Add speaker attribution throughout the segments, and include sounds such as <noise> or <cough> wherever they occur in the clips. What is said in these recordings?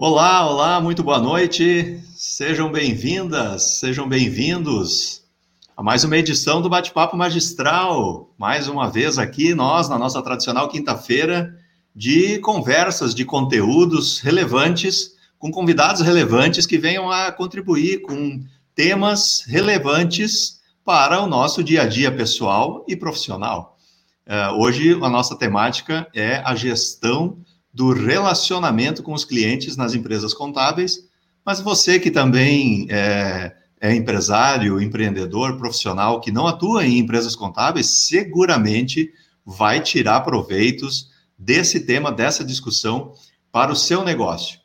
Speaker 1: Olá, olá, muito boa noite. Sejam bem-vindas, sejam bem-vindos a mais uma edição do Bate-Papo Magistral. Mais uma vez aqui, nós, na nossa tradicional quinta-feira, de conversas, de conteúdos relevantes, com convidados relevantes que venham a contribuir com temas relevantes para o nosso dia a dia pessoal e profissional. Uh, hoje, a nossa temática é a gestão do relacionamento com os clientes nas empresas contábeis, mas você que também é, é empresário, empreendedor, profissional que não atua em empresas contábeis, seguramente vai tirar proveitos desse tema, dessa discussão para o seu negócio.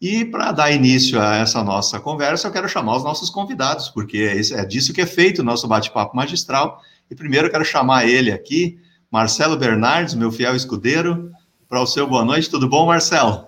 Speaker 1: E para dar início a essa nossa conversa, eu quero chamar os nossos convidados, porque é, é disso que é feito o nosso bate-papo magistral. E primeiro eu quero chamar ele aqui, Marcelo Bernardes, meu fiel escudeiro para o seu boa noite. Tudo bom, Marcelo?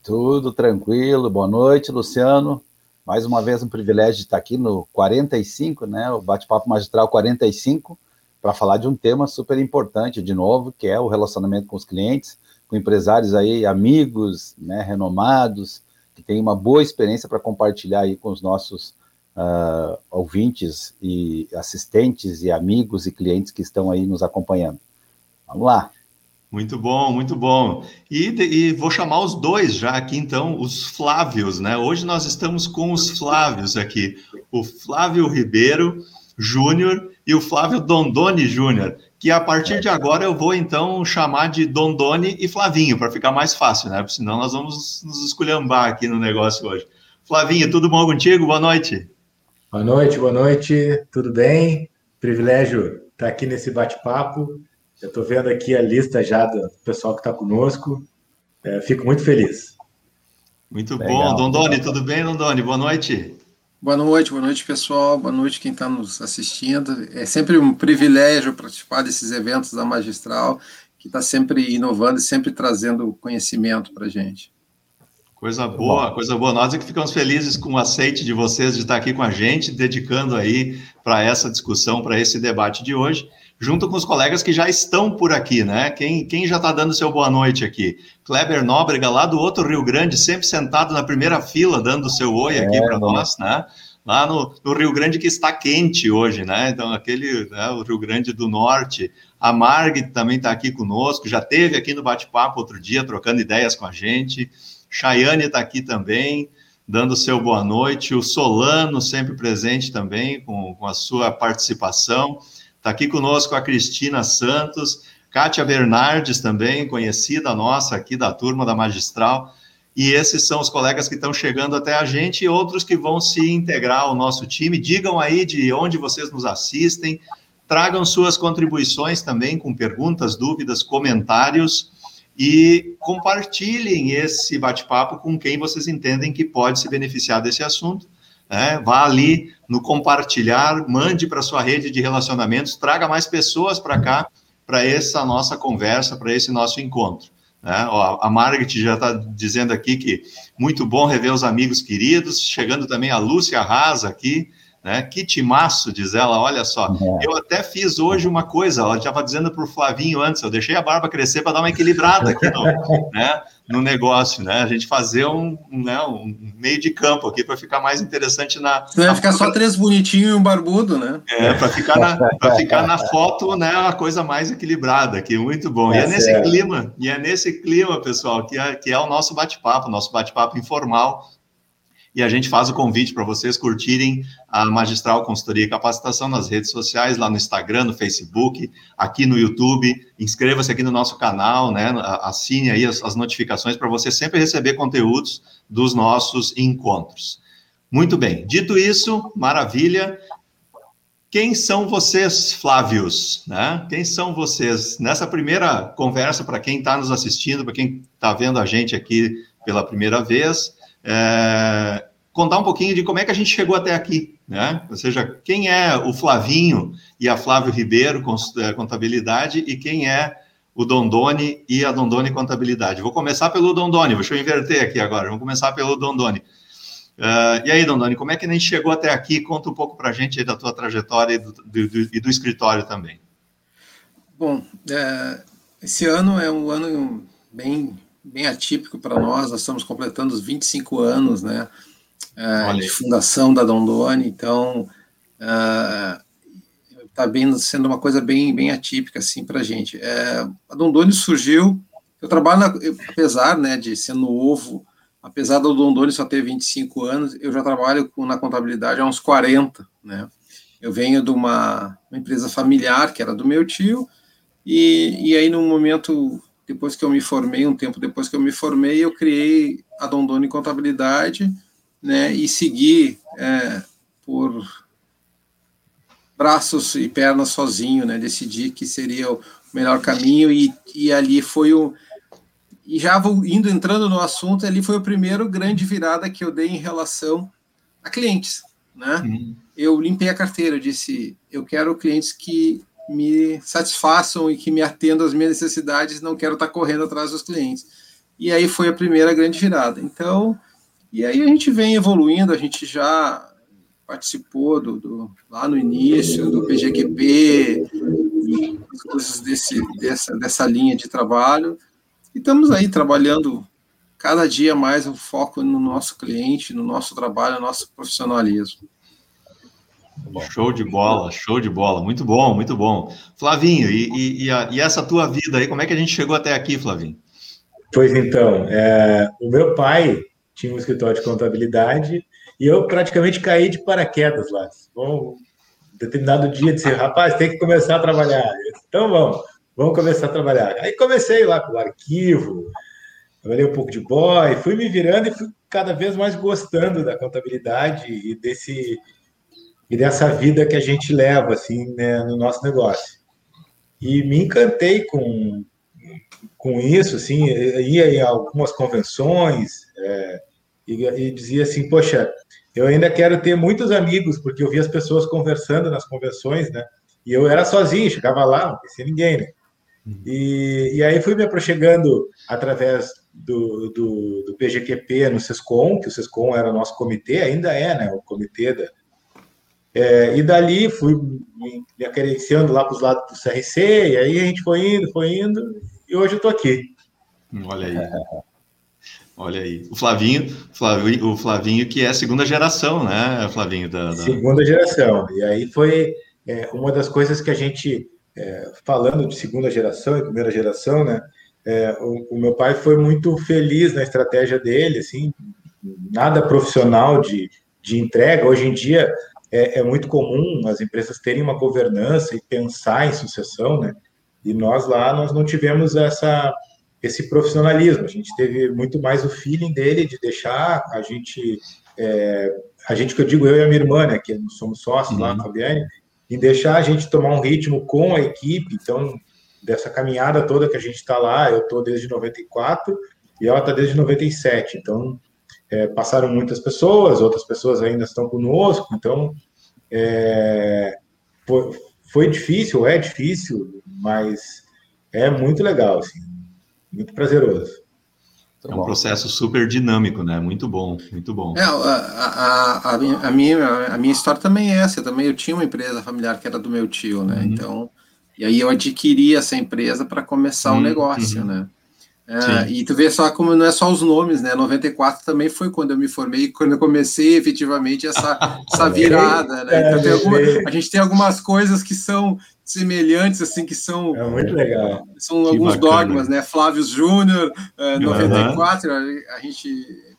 Speaker 2: Tudo tranquilo. Boa noite, Luciano. Mais uma vez um privilégio de estar aqui no 45, né? O Bate-Papo Magistral 45, para falar de um tema super importante, de novo, que é o relacionamento com os clientes, com empresários aí, amigos, né, renomados, que têm uma boa experiência para compartilhar aí com os nossos uh, ouvintes e assistentes e amigos e clientes que estão aí nos acompanhando. Vamos lá.
Speaker 1: Muito bom, muito bom. E, e, vou chamar os dois já aqui, então, os Flávios, né? Hoje nós estamos com os Flávios aqui. O Flávio Ribeiro Júnior e o Flávio Dondoni Júnior, que a partir de agora eu vou, então, chamar de Dondoni e Flavinho, para ficar mais fácil, né? Porque senão nós vamos nos esculhambar aqui no negócio hoje. Flavinho, tudo bom contigo? Boa noite.
Speaker 3: Boa noite, boa noite. Tudo bem? Privilégio estar aqui nesse bate-papo eu estou vendo aqui a lista já do pessoal que está conosco. É, fico muito feliz.
Speaker 1: Muito Legal. bom. Dondoni, tudo bem, Dondoni? Boa noite.
Speaker 4: Boa noite, boa noite, pessoal. Boa noite quem está nos assistindo. É sempre um privilégio participar desses eventos da Magistral, que está sempre inovando e sempre trazendo conhecimento para a gente.
Speaker 1: Coisa boa, coisa boa. Nós é que ficamos felizes com o aceite de vocês de estar aqui com a gente, dedicando aí para essa discussão, para esse debate de hoje junto com os colegas que já estão por aqui, né? Quem, quem já está dando seu boa noite aqui? Kleber Nóbrega, lá do outro Rio Grande, sempre sentado na primeira fila, dando seu oi aqui é, para nós, né? Lá no, no, Rio Grande que está quente hoje, né? Então, aquele, né, o Rio Grande do Norte. A Marg também está aqui conosco, já teve aqui no bate-papo outro dia, trocando ideias com a gente. Chayane está aqui também, dando seu boa noite. O Solano, sempre presente também, com, com a sua participação. Está aqui conosco a Cristina Santos, Kátia Bernardes também, conhecida nossa aqui da turma da Magistral. E esses são os colegas que estão chegando até a gente e outros que vão se integrar ao nosso time. Digam aí de onde vocês nos assistem, tragam suas contribuições também com perguntas, dúvidas, comentários e compartilhem esse bate-papo com quem vocês entendem que pode se beneficiar desse assunto. Né? Vá ali no compartilhar, mande para sua rede de relacionamentos, traga mais pessoas para cá, para essa nossa conversa, para esse nosso encontro. Né? Ó, a Margaret já está dizendo aqui que muito bom rever os amigos queridos, chegando também a Lúcia Rasa aqui, né? Que timaço, diz ela, olha só. É. Eu até fiz hoje uma coisa, ela estava dizendo para o Flavinho antes, eu deixei a barba crescer para dar uma equilibrada aqui no, né, no negócio, né? A gente fazer um, né, um meio de campo aqui para ficar mais interessante na.
Speaker 4: Vai ficar só três bonitinhos e um barbudo, né?
Speaker 1: É, para ficar, na, ficar na foto, né, a coisa mais equilibrada aqui, muito bom. É e é nesse certo. clima, e é nesse clima, pessoal, que é, que é o nosso bate-papo, nosso bate-papo informal e a gente faz o convite para vocês curtirem a Magistral Consultoria e Capacitação nas redes sociais, lá no Instagram, no Facebook, aqui no YouTube. Inscreva-se aqui no nosso canal, né? Assine aí as, as notificações para você sempre receber conteúdos dos nossos encontros. Muito bem. Dito isso, maravilha. Quem são vocês, Flávios? Né? Quem são vocês? Nessa primeira conversa, para quem está nos assistindo, para quem está vendo a gente aqui pela primeira vez, é, contar um pouquinho de como é que a gente chegou até aqui, né? Ou seja, quem é o Flavinho e a Flávio Ribeiro, é, contabilidade, e quem é o Dondoni e a Dondoni Contabilidade. Vou começar pelo Dondoni, deixa eu inverter aqui agora, vamos começar pelo Dondoni. Uh, e aí, Dondoni, como é que a gente chegou até aqui? Conta um pouco para a gente da tua trajetória e do, do, do, e do escritório também.
Speaker 4: Bom, é, esse ano é um ano bem bem atípico para nós. Nós estamos completando os 25 anos, né? Uh, de fundação da Dondone, então está uh, bem sendo uma coisa bem bem atípica assim para a gente. É, a Dondone surgiu, eu trabalho na, apesar né de ser novo, apesar do Dondone só ter 25 anos, eu já trabalho com, na contabilidade há uns 40, né? Eu venho de uma, uma empresa familiar que era do meu tio e, e aí no momento depois que eu me formei, um tempo depois que eu me formei, eu criei a Dondone Contabilidade, né, e segui é, por braços e pernas sozinho, né, decidi que seria o melhor caminho e, e ali foi o e já vou indo entrando no assunto, ali foi o primeiro grande virada que eu dei em relação a clientes, né? Uhum. Eu limpei a carteira, eu disse, eu quero clientes que me satisfaçam e que me atendam às minhas necessidades, não quero estar correndo atrás dos clientes. E aí foi a primeira grande virada. Então, e aí a gente vem evoluindo, a gente já participou do, do lá no início do PGQP, coisas desse, dessa, dessa linha de trabalho, e estamos aí trabalhando cada dia mais o foco no nosso cliente, no nosso trabalho, no nosso profissionalismo.
Speaker 1: Show de bola, show de bola, muito bom, muito bom. Flavinho, e, e, e, a, e, essa tua vida aí, como é que a gente chegou até aqui, Flavinho?
Speaker 3: Pois então, é, o meu pai tinha um escritório de contabilidade e eu praticamente caí de paraquedas lá. Bom, determinado dia disse, rapaz, tem que começar a trabalhar. Disse, então vamos, vamos começar a trabalhar. Aí comecei lá com o arquivo, trabalhei um pouco de boy, fui me virando e fui cada vez mais gostando da contabilidade e desse e dessa vida que a gente leva assim né, no nosso negócio. E me encantei com, com isso, assim, ia em algumas convenções é, e, e, dizia assim, poxa, eu ainda quero ter muitos amigos, porque eu via as pessoas conversando nas convenções, né? E eu era sozinho, chegava lá, não conhecia ninguém, né? Uhum. E, e aí fui me aproximando através do, do, do PGQP no SESCOM, que o SESCOM era o nosso comitê, ainda é, né? O comitê da, é, e dali fui me acariciando lá para os lados do CRC, e aí a gente foi indo, foi indo, e hoje eu estou aqui.
Speaker 1: Olha aí. <laughs> Olha aí. O Flavinho, Flavinho, o Flavinho que é segunda geração, né, Flavinho? Da, da...
Speaker 3: Segunda geração. E aí foi é, uma das coisas que a gente, é, falando de segunda geração e primeira geração, né, é, o, o, meu pai foi muito feliz na estratégia dele, assim, nada profissional de, de entrega. Hoje em dia, é, é, muito comum as empresas terem uma governança e pensar em sucessão, né? E nós lá nós não tivemos essa esse profissionalismo. A gente teve muito mais o feeling dele de deixar a gente é, a gente que eu digo eu e a minha irmã, né? Que somos sócios uhum. lá, Fabiane, e deixar a gente tomar um ritmo com a equipe. Então dessa caminhada toda que a gente está lá, eu estou desde 94 e ela está desde 97. Então é, passaram muitas pessoas, outras pessoas ainda estão conosco, então é, foi, foi, difícil, é difícil, mas é muito legal, assim, muito prazeroso.
Speaker 1: É um processo super dinâmico, né? Muito bom, muito bom.
Speaker 4: É, a, a, a, minha, a, minha, a minha história também é essa. Eu também eu tinha uma empresa familiar que era do meu tio, né? Uhum. Então, e aí eu adquiri essa empresa para começar o uhum. negócio, uhum. né? É, e tu vê só como não é só os nomes, né? 94 também foi quando eu me formei, quando eu comecei efetivamente essa, essa <laughs> virada, né? Então, alguma, a gente tem algumas coisas que são semelhantes, assim, que são.
Speaker 3: É muito legal.
Speaker 4: São que alguns bacana. dogmas, né? Flávio Júnior, é, 94, uhum. a, gente,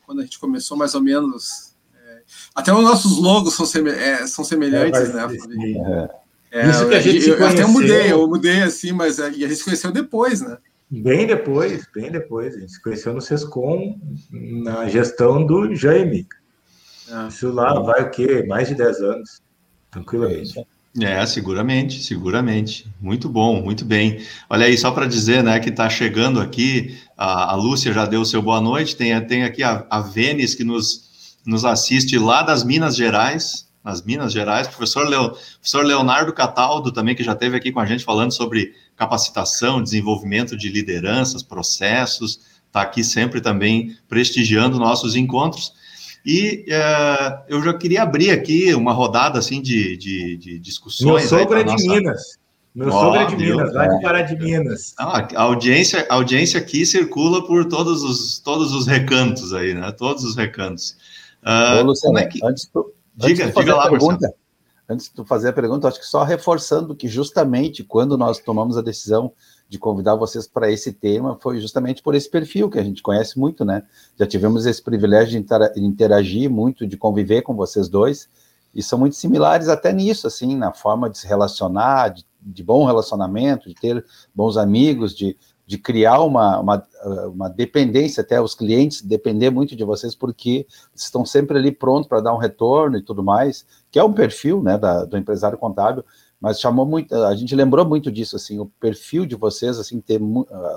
Speaker 4: quando a gente começou mais ou menos. É, até os nossos logos são, é, são semelhantes, é, né? É, Isso que a gente eu, eu até mudei, eu mudei assim, mas a gente se conheceu depois, né?
Speaker 3: Bem depois, bem depois. A gente se conheceu no SESCOM, na gestão do Jaime. Ah. Isso lá vai o quê? Mais de 10 anos, tranquilamente.
Speaker 1: É, seguramente, seguramente. Muito bom, muito bem. Olha aí, só para dizer, né, que está chegando aqui, a, a, Lúcia já deu o seu boa noite, tem, tem aqui a, a Vênis que nos, nos assiste lá das Minas Gerais, nas Minas Gerais, professor, Leo, professor Leonardo Cataldo também, que já esteve aqui com a gente falando sobre capacitação, desenvolvimento de lideranças, processos, está aqui sempre também prestigiando nossos encontros. E uh, eu já queria abrir aqui uma rodada assim de, de, de discussões.
Speaker 3: Meu sogro é de Minas. Meu oh, sogro é de Minas, lá de Pará de Minas.
Speaker 1: Não, a audiência, a audiência aqui circula por todos os, todos os recantos aí, né? Todos os recantos.
Speaker 2: Uh, Ô, Luciano, é que... antes, tu, diga, antes diga lá, pergunta, Antes de tu fazer a pergunta, acho que só reforçando que justamente quando nós tomamos a decisão de convidar vocês para esse tema foi justamente por esse perfil que a gente conhece muito, né? Já tivemos esse privilégio de interagir muito, de conviver com vocês dois, e são muito similares até nisso, assim, na forma de se relacionar, de, de bom relacionamento, de ter bons amigos, de, de criar uma, uma, uma, dependência, até os clientes depender muito de vocês, porque estão sempre ali prontos para dar um retorno e tudo mais, que é um perfil né, da, do empresário contábil, mas chamou muito, a gente lembrou muito disso, assim, o perfil de vocês, assim, ter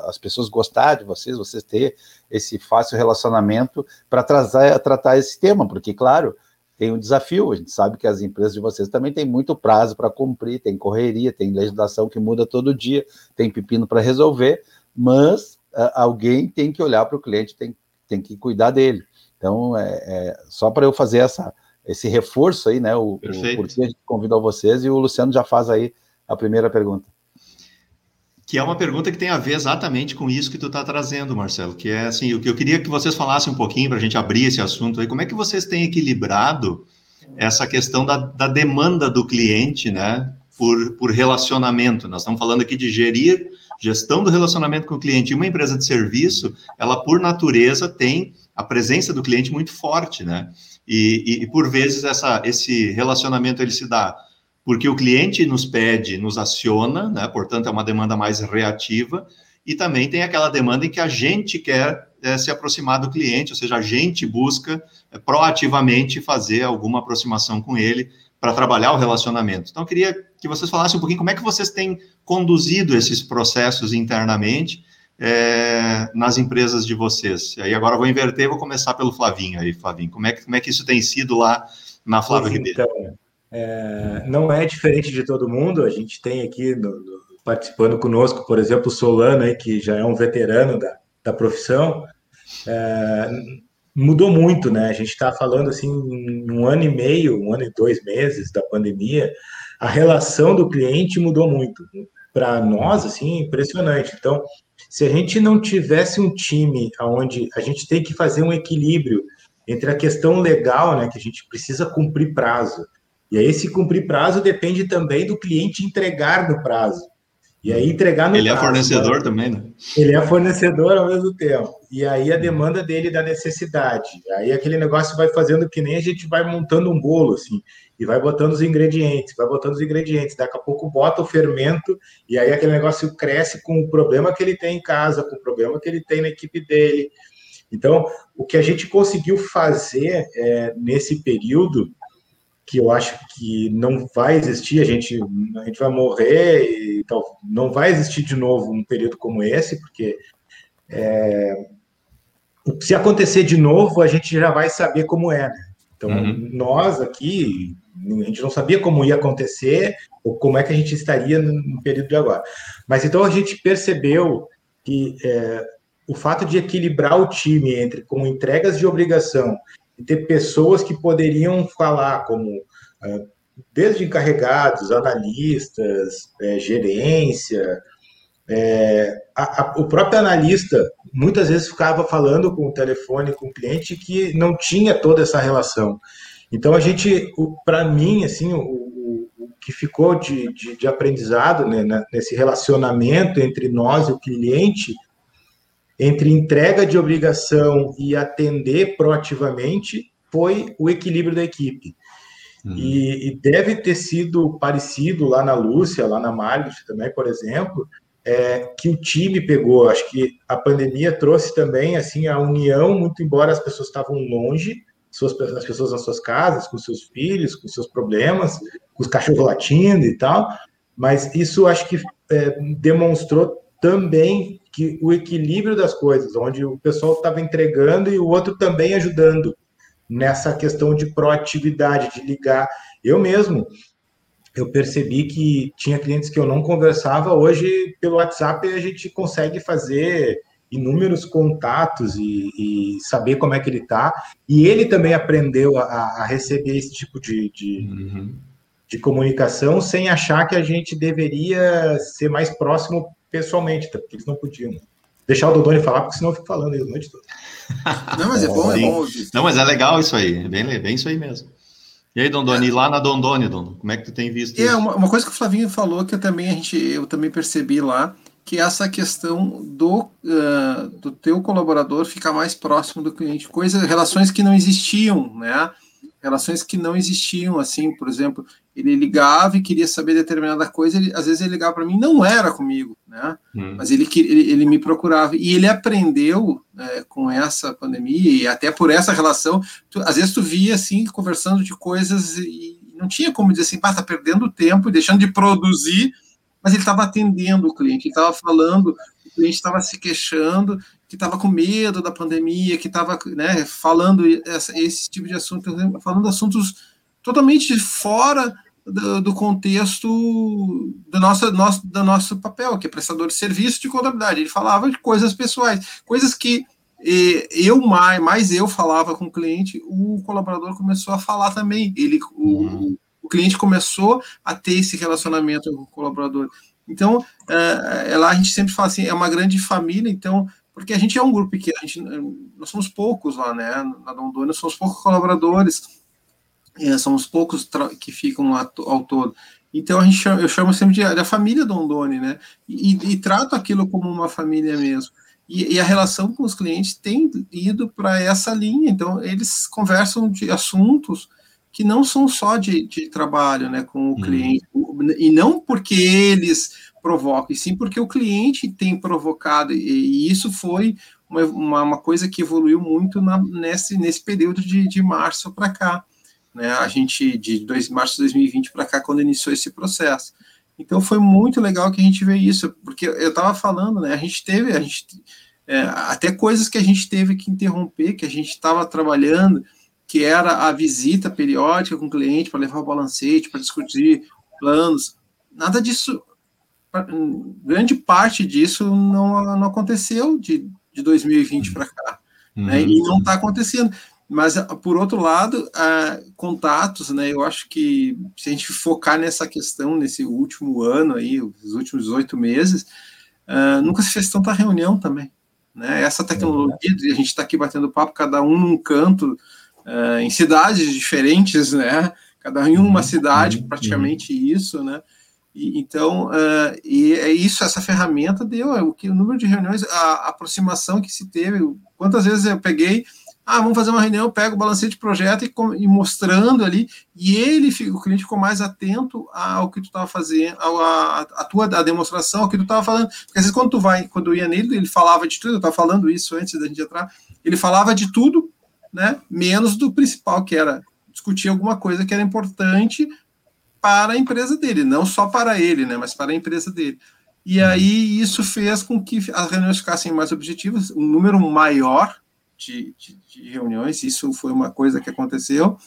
Speaker 2: as pessoas gostar de vocês, vocês ter esse fácil relacionamento para tratar, tratar esse tema, porque, claro, tem um desafio, a gente sabe que as empresas de vocês também têm muito prazo para cumprir, tem correria, tem legislação que muda todo dia, tem pepino para resolver, mas uh, alguém tem que olhar para o cliente, tem, tem que cuidar dele. Então, é, é só para eu fazer essa, esse reforço aí, né? O, o porquê a gente convidou vocês e o Luciano já faz aí a primeira pergunta.
Speaker 1: Que é uma pergunta que tem a ver exatamente com isso que tu está trazendo, Marcelo, que é assim, o que eu queria que vocês falassem um pouquinho para a gente abrir esse assunto aí, como é que vocês têm equilibrado essa questão da, da demanda do cliente, né, por, por relacionamento. Nós estamos falando aqui de gerir gestão do relacionamento com o cliente. E uma empresa de serviço, ela por natureza tem a presença do cliente muito forte, né? E, e, e, por vezes essa, esse relacionamento ele se dá porque o cliente nos pede, nos aciona, né? Portanto, é uma demanda mais reativa. E também tem aquela demanda em que a gente quer é, se aproximar do cliente, ou seja, a gente busca é, proativamente fazer alguma aproximação com ele para trabalhar o relacionamento. Então, eu queria que vocês falassem um pouquinho como é que vocês têm conduzido esses processos internamente é, nas empresas de vocês. E aí agora eu vou inverter, vou começar pelo Flavinho aí, Flavinho. Como é que, como é que isso tem sido lá na Flávia Ribeiro? Então,
Speaker 3: é, não é diferente de todo mundo. A gente tem aqui no, no, participando conosco, por exemplo, o Solano, aí, que já é um veterano da, da profissão. É, mudou muito, né? A gente está falando assim, um ano e meio, um ano e dois meses da pandemia, a relação do cliente mudou muito. Para nós, assim, impressionante. Então, se a gente não tivesse um time onde a gente tem que fazer um equilíbrio entre a questão legal, né, que a gente precisa cumprir prazo, e aí esse cumprir prazo depende também do cliente entregar no prazo. E aí entregar no
Speaker 1: Ele é prazo, é fornecedor né? também, né?
Speaker 3: Ele é fornecedor ao mesmo tempo. E aí a demanda dele da necessidade. Aí aquele negócio vai fazendo que nem a gente vai montando um bolo, assim, e vai botando os ingredientes, vai botando os ingredientes. Daqui a pouco bota o fermento, e aí aquele negócio cresce com o problema que ele tem em casa, com o problema que ele tem na equipe dele. Então, o que a gente conseguiu fazer é, nesse período que eu acho que não vai existir, a gente, a gente vai morrer e tal, não vai existir de novo um período como esse, porque é, se acontecer de novo, a gente já vai saber como é. Né? Então, uhum. nós aqui, a gente não sabia como ia acontecer ou como é que a gente estaria no período de agora. Mas então a gente percebeu que é, o fato de equilibrar o time entre como entregas de obrigação ter pessoas que poderiam falar como é, desde encarregados, analistas, é, gerência, é, a, a, o próprio analista muitas vezes ficava falando com o telefone com o cliente que não tinha toda essa relação. Então a gente, para mim, assim, o, o, o, que ficou de, de, de aprendizado né, nesse relacionamento entre nós e o cliente entre entrega de obrigação e atender proativamente foi o equilíbrio da equipe. Uhum. E, e, deve ter sido parecido lá na Lúcia, lá na Margit também, por exemplo, é, que o time pegou. Acho que a pandemia trouxe também assim a união, muito embora as pessoas estavam longe, suas, as pessoas nas suas casas, com seus filhos, com seus problemas, com os cachorros latindo e tal, mas isso acho que é, demonstrou também que o equilíbrio das coisas, onde o pessoal estava entregando e o outro também ajudando nessa questão de proatividade, de ligar. Eu mesmo, eu percebi que tinha clientes que eu não conversava, hoje pelo WhatsApp a gente consegue fazer inúmeros contatos e, e saber como é que ele está. E ele também aprendeu a, a receber esse tipo de, de, uhum. de comunicação sem achar que a gente deveria ser mais próximo pessoalmente, tá? porque eles não podiam. Deixar o Dodoni falar, porque senão eu fico falando aí a noite toda. <laughs>
Speaker 1: Não, mas é bom, é bom. Não, mas é legal isso aí, é bem, bem isso aí mesmo. E aí, Dondoni, é. lá na Dondoni, Dondoni, como é que tu tem visto
Speaker 4: é, isso? Uma, uma coisa que o Flavinho falou que eu também, a gente, eu também percebi lá, que é essa questão do, uh, do teu colaborador ficar mais próximo do cliente, coisas, relações que não existiam, né? Relações que não existiam, assim, por exemplo, ele ligava e queria saber determinada coisa, ele, às vezes ele ligava para mim, não era comigo, né? Hum. Mas ele, ele, ele me procurava e ele aprendeu é, com essa pandemia e até por essa relação, tu, às vezes tu via assim conversando de coisas e não tinha como dizer assim, pá, tá perdendo tempo e deixando de produzir, mas ele estava atendendo o cliente, ele estava falando, o cliente estava se queixando, que estava com medo da pandemia, que estava né, falando esse, esse tipo de assunto, falando assuntos totalmente fora do, do, contexto do nosso, nosso, do nosso papel, que é prestador de serviço de contabilidade. Ele falava de coisas pessoais, coisas que eu mais, mais eu falava com o cliente, o colaborador começou a falar também. Ele, uhum. o, o, cliente começou a ter esse relacionamento com o colaborador. Então, é, é, lá a gente sempre fala assim, é uma grande família, então, porque a gente é um grupo pequeno, a gente, nós somos poucos lá, né, na Dondônia, somos poucos colaboradores, é, somos poucos que ficam lá ao todo. Então a gente chama, eu chamo sempre de, a família Dondoni, né? E, e, trato aquilo como uma família mesmo. E, e a relação com os clientes tem ido para essa linha. Então eles conversam de assuntos que não são só de, de trabalho, né, com o uhum. cliente. E não porque eles provocam, e sim porque o cliente tem provocado. E, isso foi uma, uma, uma, coisa que evoluiu muito na, nesse, nesse período de, de março para cá né? A gente de dois, março de 2020 para cá quando iniciou esse processo. Então foi muito legal que a gente vê isso, porque eu estava falando, né? A gente teve, a gente é, até coisas que a gente teve que interromper, que a gente estava trabalhando, que era a visita periódica com o cliente para levar o balancete, para discutir planos. Nada disso, grande parte disso não, não aconteceu de, de 2020 para cá. Uhum. Né? E não está acontecendo. Mas, ah, por outro lado, uh, contatos, né? Eu acho que se a gente focar nessa questão, nesse último ano aí, os últimos oito meses, uh, nunca se fez tanta reunião também. Né? Essa tecnologia, a gente está aqui batendo papo, cada um num canto, uh, em cidades diferentes, né? Cada um em uma uhum. cidade, uhum. praticamente isso, né? E, então, uh, e é isso, essa ferramenta deu, é o, que, o número de reuniões, a, a aproximação que se teve, quantas vezes eu peguei ah, vamos fazer uma reunião, pega o balancete de projeto e, e, mostrando ali, e ele, o cliente ficou mais atento ao que tu estava fazendo, a, a, tua a demonstração, ao que tu estava falando. Porque às vezes quando tu vai, quando eu ia nele, ele falava de tudo, eu estava falando isso antes da gente entrar, ele falava de tudo, né? Menos do principal, que era discutir alguma coisa que era importante para a empresa dele, não só para ele, né? Mas para a empresa dele. E aí isso fez com que as reuniões ficassem mais objetivas, um número maior de, de, de reuniões, isso foi uma coisa que aconteceu.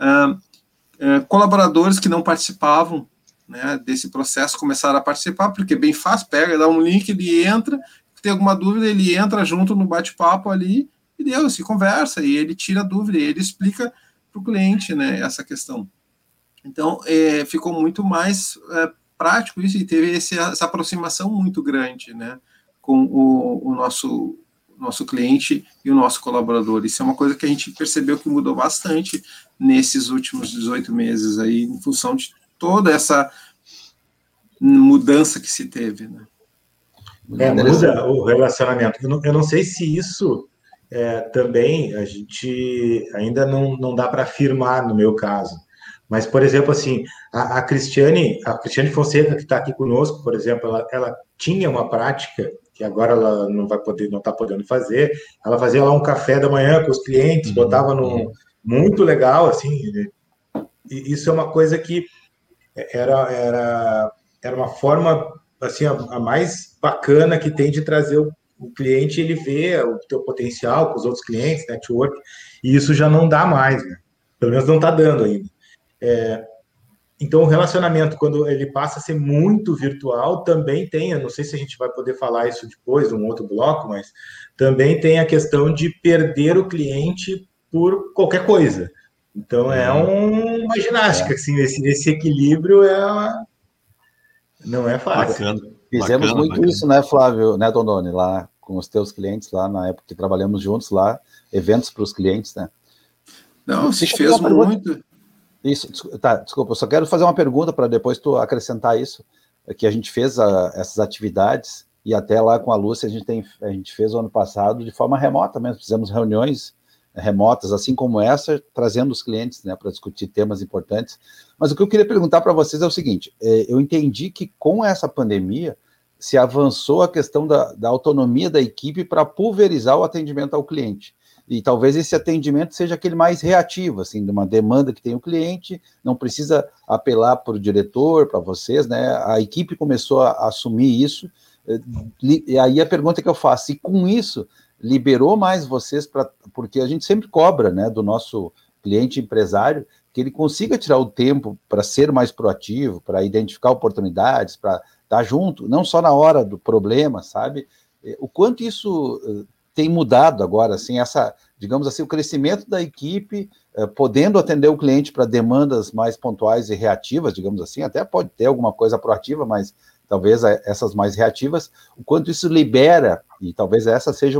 Speaker 4: Uh, uh, colaboradores que não participavam né, desse processo começaram a participar, porque é bem fácil, pega, dá um link, ele entra, tem alguma dúvida, ele entra junto no bate-papo ali, e deu, se conversa, e ele tira a dúvida, e ele explica para o cliente né, essa questão. Então, é, ficou muito mais é, prático isso, e teve esse, essa aproximação muito grande né, com o, o nosso nosso cliente e o nosso colaborador. Isso é uma coisa que a gente percebeu que mudou bastante nesses últimos 18 meses aí, em função de toda essa mudança que se teve, né?
Speaker 3: É, muda o relacionamento. Eu não, eu não sei se isso é, também a gente ainda não, não dá para afirmar no meu caso. Mas, por exemplo, assim, a, a Cristiane, a Cristiane Fonseca, que está aqui conosco, por exemplo, ela, ela tinha uma prática que agora ela não vai poder, não está podendo fazer. Ela fazia lá um café da manhã com os clientes, uhum. botava no muito legal, assim. E isso é uma coisa que era era era uma forma assim a, a mais bacana que tem de trazer o, o cliente ele vê o teu potencial com os outros clientes, network, e isso já não dá mais, né? Pelo menos não está dando ainda. É, então, o relacionamento, quando ele passa a ser muito virtual, também tem, eu não sei se a gente vai poder falar isso depois, num outro bloco, mas também tem a questão de perder o cliente por qualquer coisa. Então é um, uma ginástica, é. assim, esse, esse equilíbrio é uma... não é fácil.
Speaker 2: Bacana. Fizemos bacana, muito bacana. isso, né, Flávio, né, Dondoni, lá com os teus clientes lá na época que trabalhamos juntos lá, eventos para os clientes, né?
Speaker 4: Não, se fez muito.
Speaker 2: Isso, tá, desculpa, eu só quero fazer uma pergunta para depois tu acrescentar isso, que a gente fez a, essas atividades e até lá com a Lúcia a gente, tem, a gente fez o ano passado de forma remota mesmo, fizemos reuniões remotas, assim como essa, trazendo os clientes né, para discutir temas importantes. Mas o que eu queria perguntar para vocês é o seguinte: é, eu entendi que com essa pandemia se avançou a questão da, da autonomia da equipe para pulverizar o atendimento ao cliente. E talvez esse atendimento seja aquele mais reativo, assim, de uma demanda que tem o cliente, não precisa apelar para o diretor, para vocês, né? A equipe começou a assumir isso. Eh, e aí a pergunta que eu faço, e com isso liberou mais vocês para porque a gente sempre cobra, né, do nosso cliente empresário que ele consiga tirar o tempo para ser mais proativo, para identificar oportunidades, para estar junto, não só na hora do problema, sabe? Eh, o quanto isso eh, tem mudado agora, assim, essa, digamos assim, o crescimento da equipe, eh, podendo atender o cliente para demandas mais pontuais e reativas, digamos assim, até pode ter alguma coisa proativa, mas talvez essas mais reativas, o quanto isso libera, e talvez essa seja,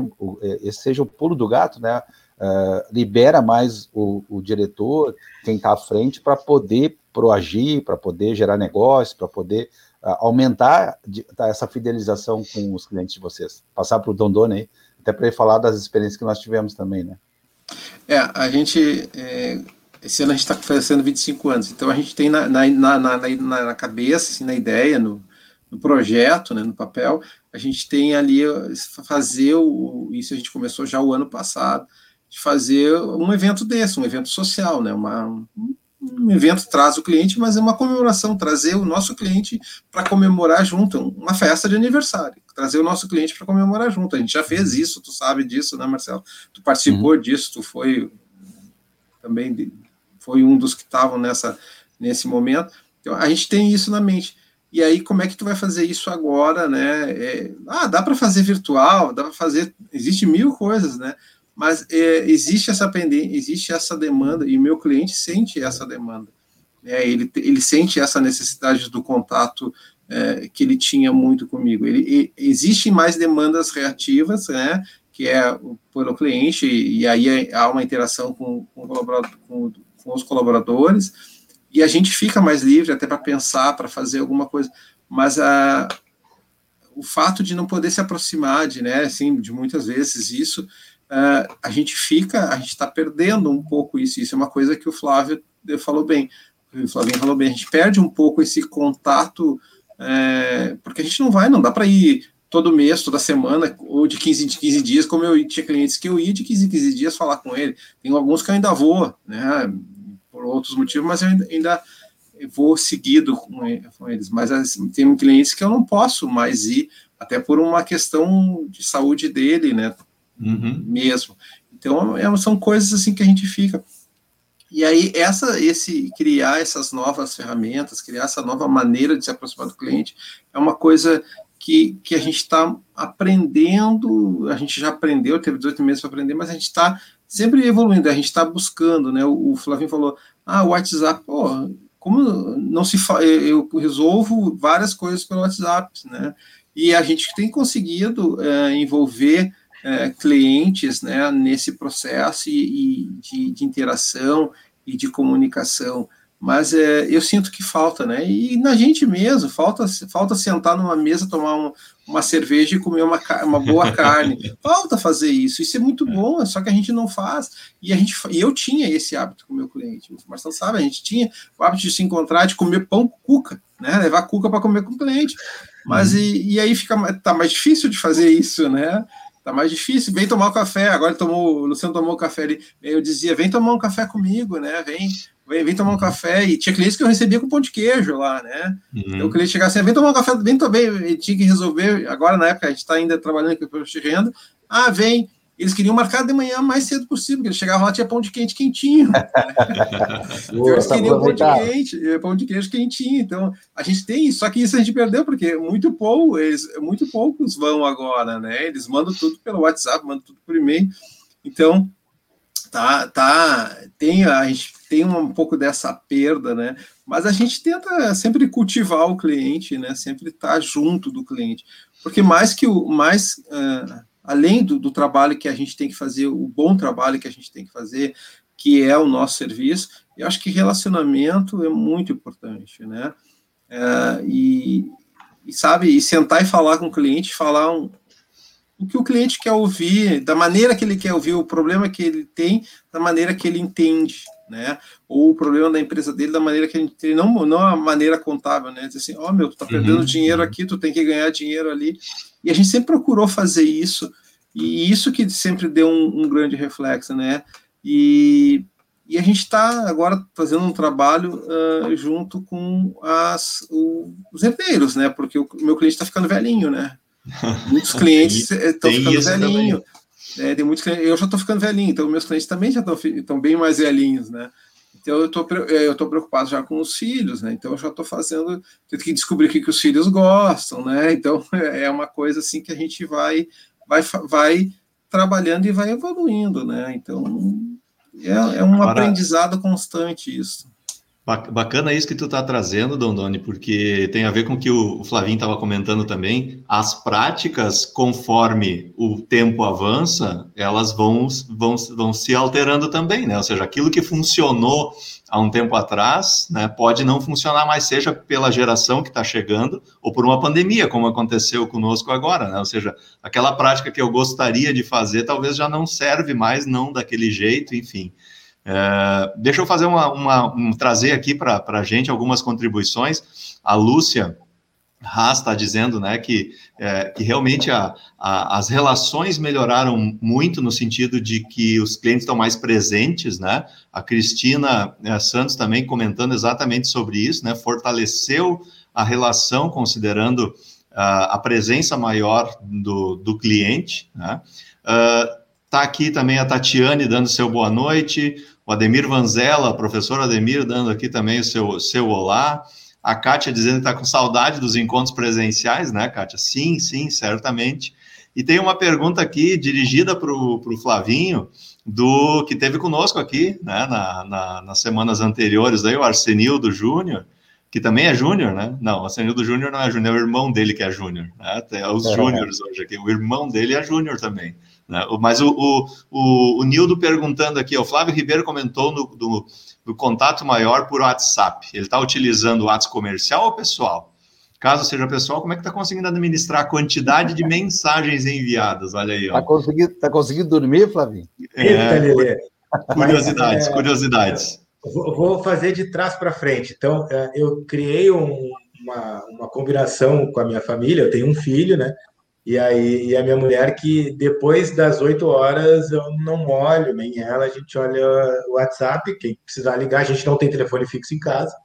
Speaker 2: esse seja o pulo do gato, né? Uh, libera mais o, o diretor, quem está à frente, para poder proagir, para poder gerar negócio, para poder uh, aumentar de, tá, essa fidelização com os clientes de vocês. Passar para o Dondone aí, até para falar das experiências que nós tivemos também, né?
Speaker 4: É, a gente. É, esse ano a gente está fazendo 25 anos, então a gente tem na, na, na, na, na cabeça, assim, na ideia, no, no projeto, né, no papel, a gente tem ali fazer o, isso a gente começou já o ano passado, de fazer um evento desse, um evento social, né? Uma, um evento traz o cliente, mas é uma comemoração, trazer o nosso cliente para comemorar junto, uma festa de aniversário, trazer o nosso cliente para comemorar junto. A gente já fez isso, tu sabe disso, né, Marcelo? Tu participou uhum. disso, tu foi também foi um dos que estavam nessa nesse momento. Então a gente tem isso na mente. E aí, como é que tu vai fazer isso agora, né? É, ah, dá para fazer virtual, dá para fazer, existe mil coisas, né? Mas é, existe essa pendência, existe essa demanda, e meu cliente sente essa demanda. Né? Ele, ele sente essa necessidade do contato é, que ele tinha muito comigo. Ele, ele, existem mais demandas reativas, né? que é pelo cliente, e aí há uma interação com, com, com, com os colaboradores, e a gente fica mais livre até para pensar, para fazer alguma coisa, mas a, o fato de não poder se aproximar de, né, assim, de muitas vezes isso uh, a gente fica, a gente está perdendo um pouco isso. Isso é uma coisa que o Flávio falou bem. O Flávio falou bem, a gente perde um pouco esse contato, é, porque a gente não vai, não dá para ir todo mês, toda semana, ou de 15 em 15 dias, como eu tinha clientes que eu ia de 15 em 15 dias falar com ele. Tem alguns que eu ainda vou, né, por outros motivos, mas eu ainda, ainda vou seguido com eles. Mas assim, tem clientes que eu não posso mais ir, até por uma questão de saúde dele, né, uhum. mesmo. Então, é, são coisas assim que a gente fica. E aí, essa, esse criar essas novas ferramentas, criar essa nova maneira de se aproximar do cliente, é uma coisa que, que a gente está aprendendo, a gente já aprendeu, teve 18 meses para aprender, mas a gente está sempre evoluindo, a gente está buscando, né? O, o Flavinho falou, ah, o WhatsApp, pô, como não se fa... eu resolvo várias coisas pelo WhatsApp, né? E a gente tem conseguido é, envolver é, clientes né, nesse processo e, e de, de, interação e de comunicação. Mas é, eu sinto que falta, né? E na gente mesmo, falta, falta sentar numa mesa, tomar um, uma cerveja e comer uma, uma boa <laughs> carne. falta fazer isso. Isso é muito bom, só que a gente não faz. E, a gente, e eu tinha esse hábito com o meu cliente. O Marcelo sabe, a gente tinha o hábito de se encontrar, de comer pão com cuca, né? Levar cuca para comer com o cliente. Mas uhum. e, e aí fica tá mais difícil de fazer isso, né? Tá mais difícil, vem tomar um café. Agora tomou, o Luciano tomou um café ali. Eu dizia, vem tomar um café comigo, né? Vem, vem, vem tomar um café. E tinha clientes que eu recebia com pão de queijo lá, né? Uhum. Então o cliente chegava assim, vem tomar um café, vem também. Tinha que resolver, agora na época a gente está ainda trabalhando com de renda. Ah, vem, eles queriam marcar de manhã mais cedo possível, porque eles chegavam lá tinha pão de quente quentinho. <laughs> então, eles queriam pão de quente, eh, pão de queijo quentinho. Então, a gente tem isso, só que isso a gente perdeu, porque muito pouco, eles, muito poucos vão agora, né? Eles mandam tudo pelo WhatsApp, mandam tudo por e-mail. Então, tá, tá, tem, a gente tem um pouco dessa perda, né? Mas a gente tenta sempre cultivar o cliente, né? Sempre estar tá junto do cliente, porque mais que o mais uh, além do, do, trabalho que a gente tem que fazer, o bom trabalho que a gente tem que fazer, que é o nosso serviço, eu acho que relacionamento é muito importante, né? Uh, e, e, sabe, e sentar e falar com o cliente, falar um, o que o cliente quer ouvir, da maneira que ele quer ouvir, o problema que ele tem, da maneira que ele entende, né? Ou o problema da empresa dele da maneira que ele entende, não, não a maneira contábil, né? Dizer assim, ó, oh, meu, tu tá perdendo uhum. dinheiro aqui, tu tem que ganhar dinheiro ali. E a gente sempre procurou fazer isso, e isso que sempre deu um, um grande reflexo, né? E, e a gente está agora fazendo um trabalho uh, junto com as, o, os herdeiros, né? Porque o meu cliente está ficando velhinho, né? <laughs> Muitos clientes estão ficando velhinho. É, tem muitos clientes, eu já estou ficando velhinho, então meus clientes também já estão bem mais velhinhos, né? Então eu estou é, eu tô preocupado já com os filhos, né? Então eu já estou fazendo, tenho que descobrir o que, que os filhos gostam, né? Então <laughs> é uma coisa assim que a gente vai, vai, vai trabalhando e vai evoluindo, né? Então é, é um Agora, aprendizado constante isso.
Speaker 1: Bacana isso que tu está trazendo, Dondoni, porque tem a ver com o que o Flavinho estava comentando também. As práticas, conforme o tempo avança, elas vão, vão, vão se alterando também, né? Ou seja, aquilo que funcionou há um tempo atrás, né, pode não funcionar mais, seja pela geração que está chegando ou por uma pandemia, como aconteceu conosco agora, né? Ou seja, aquela prática que eu gostaria de fazer talvez já não serve mais, não daquele jeito, enfim. É, deixa eu fazer uma, uma um, trazer aqui para a gente algumas contribuições. A Lúcia Haas está dizendo né, que, é, que realmente a, a, as relações melhoraram muito no sentido de que os clientes estão mais presentes, né? A Cristina é, Santos também comentando exatamente sobre isso, né? Fortaleceu a relação considerando uh, a presença maior do, do cliente, né? Uh, Está aqui também a Tatiane dando seu boa noite, o Ademir Vanzella, professor Ademir, dando aqui também o seu, seu olá. A Kátia dizendo que está com saudade dos encontros presenciais, né, Kátia? Sim, sim, certamente. E tem uma pergunta aqui dirigida para o Flavinho, do que teve conosco aqui, né, na, na, nas semanas anteriores, aí, o Arsenildo Júnior, que também é Júnior, né? Não, o Arsenildo Júnior não é Júnior, é o irmão dele que é Júnior, né? Tem os é. Júniores hoje aqui, o irmão dele é Júnior também. Né? Mas o, o, o, o, Nildo perguntando aqui, o Flávio Ribeiro comentou no, do, do contato maior por WhatsApp. Ele está utilizando o WhatsApp comercial ou pessoal? Caso seja pessoal, como é que está conseguindo administrar a quantidade de <laughs> mensagens enviadas? Olha aí.
Speaker 2: Está conseguindo, tá conseguindo dormir, Flávio?
Speaker 1: É, curiosidades, é, curiosidades.
Speaker 3: Vou fazer de trás para frente. Então, é, eu criei um, uma, uma combinação com a minha família. Eu tenho um filho, né? E aí e a minha mulher que depois das 8 horas eu não olho nem ela, a gente olha o WhatsApp, quem precisar ligar, a gente não tem telefone fixo em casa.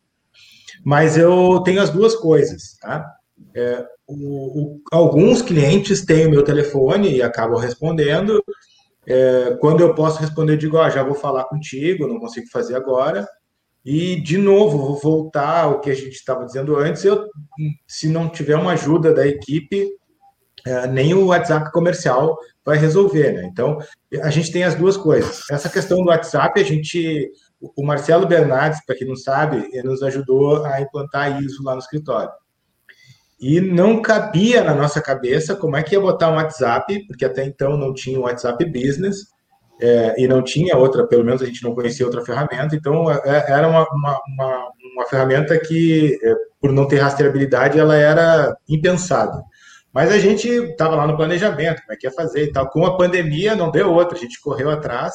Speaker 3: Mas eu tenho as duas coisas, tá? É, o, o, alguns clientes têm o meu telefone e acabam respondendo. É, quando eu posso responder, eu digo, ó, já vou falar contigo, não consigo fazer agora. E, de novo, vou voltar ao que a gente estava dizendo antes. Eu, se não tiver uma ajuda da equipe, é, nem o WhatsApp comercial vai resolver, né? Então, a gente tem as duas coisas. Essa questão do WhatsApp, a gente, o Marcelo Bernardes, para quem não sabe, nos ajudou a implantar isso lá no escritório. E não cabia na nossa cabeça como é que ia botar um WhatsApp, porque até então não tinha o WhatsApp Business, é, e não tinha outra, pelo menos a gente não conhecia outra ferramenta, então é, era uma, uma, uma, uma ferramenta que, é, por não ter rastreabilidade, ela era impensada. Mas a gente estava lá no planejamento, como é que ia fazer e tal. Com a pandemia não deu outra, a gente correu atrás.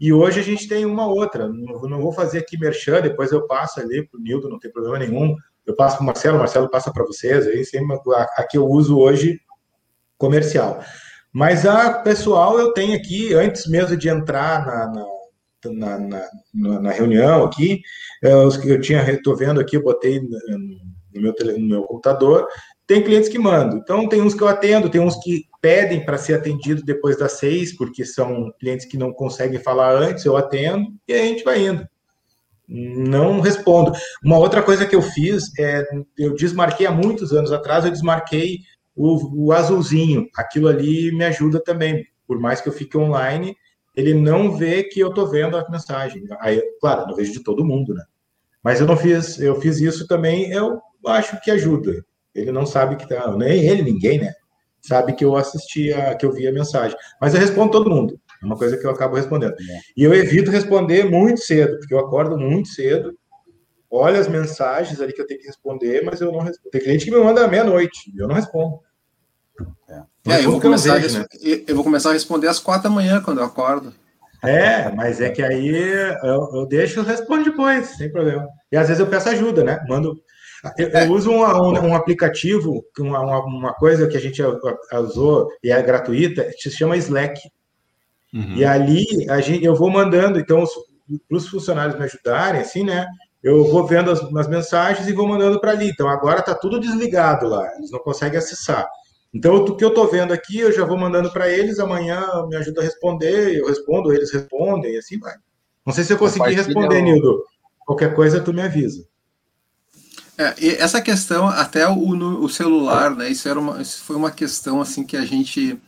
Speaker 3: E hoje a gente tem uma outra. Não, não vou fazer aqui merchan, depois eu passo ali para o Nildo, não tem problema nenhum. Eu passo para o Marcelo, Marcelo passa para vocês. Aí sempre, a, que eu uso hoje comercial. Mas a pessoal eu tenho aqui, antes mesmo de entrar na, na, na, na, na reunião aqui, eu, eu tinha, estou vendo aqui, eu botei no meu, no meu computador, tem clientes que mandam. Então, tem uns que eu atendo, tem uns que pedem para ser atendido depois das seis, porque são clientes que não conseguem falar antes, eu atendo, e a gente vai indo. Não respondo. Uma outra coisa que eu fiz é, eu desmarquei há muitos anos atrás, eu desmarquei o, o azulzinho. Aquilo ali me ajuda também. Por mais que eu fique online, ele não vê que eu estou vendo a mensagem. Aí, claro, não vejo de todo mundo, né? Mas eu não fiz, eu fiz isso também, eu acho que ajuda. Ele não sabe que tá, nem ele, ninguém, né? Sabe que eu assisti a, que eu vi a mensagem. Mas eu respondo todo mundo. É uma coisa que eu acabo respondendo. É. E eu evito responder muito cedo, porque eu acordo muito cedo, olho as mensagens ali que eu tenho que responder, mas eu não respondo. Tem cliente que me manda à meia-noite, e eu não respondo.
Speaker 4: É. É, eu, vou começar vejo, né? eu vou começar a responder às quatro da manhã, quando eu acordo.
Speaker 3: É, mas é que aí eu, eu deixo e respondo depois, sem problema. E às vezes eu peço ajuda, né? Mando. Eu, eu uso um, um, um, aplicativo, uma, uma, coisa que a gente usou e é gratuita, se chama Slack. Uhum. E ali a gente, eu vou mandando, então, para os funcionários me ajudarem, assim, né? Eu vou vendo as, as mensagens e vou mandando para ali. Então agora está tudo desligado lá, eles não conseguem acessar. Então, o que eu estou vendo aqui, eu já vou mandando para eles, amanhã me ajuda a responder, eu respondo, eles respondem, e assim vai. Não sei se eu consegui responder. Nildo. Qualquer coisa, tu me avisa.
Speaker 4: É, essa questão, até o, o, celular, né? Isso, era uma, isso foi uma questão assim que a gente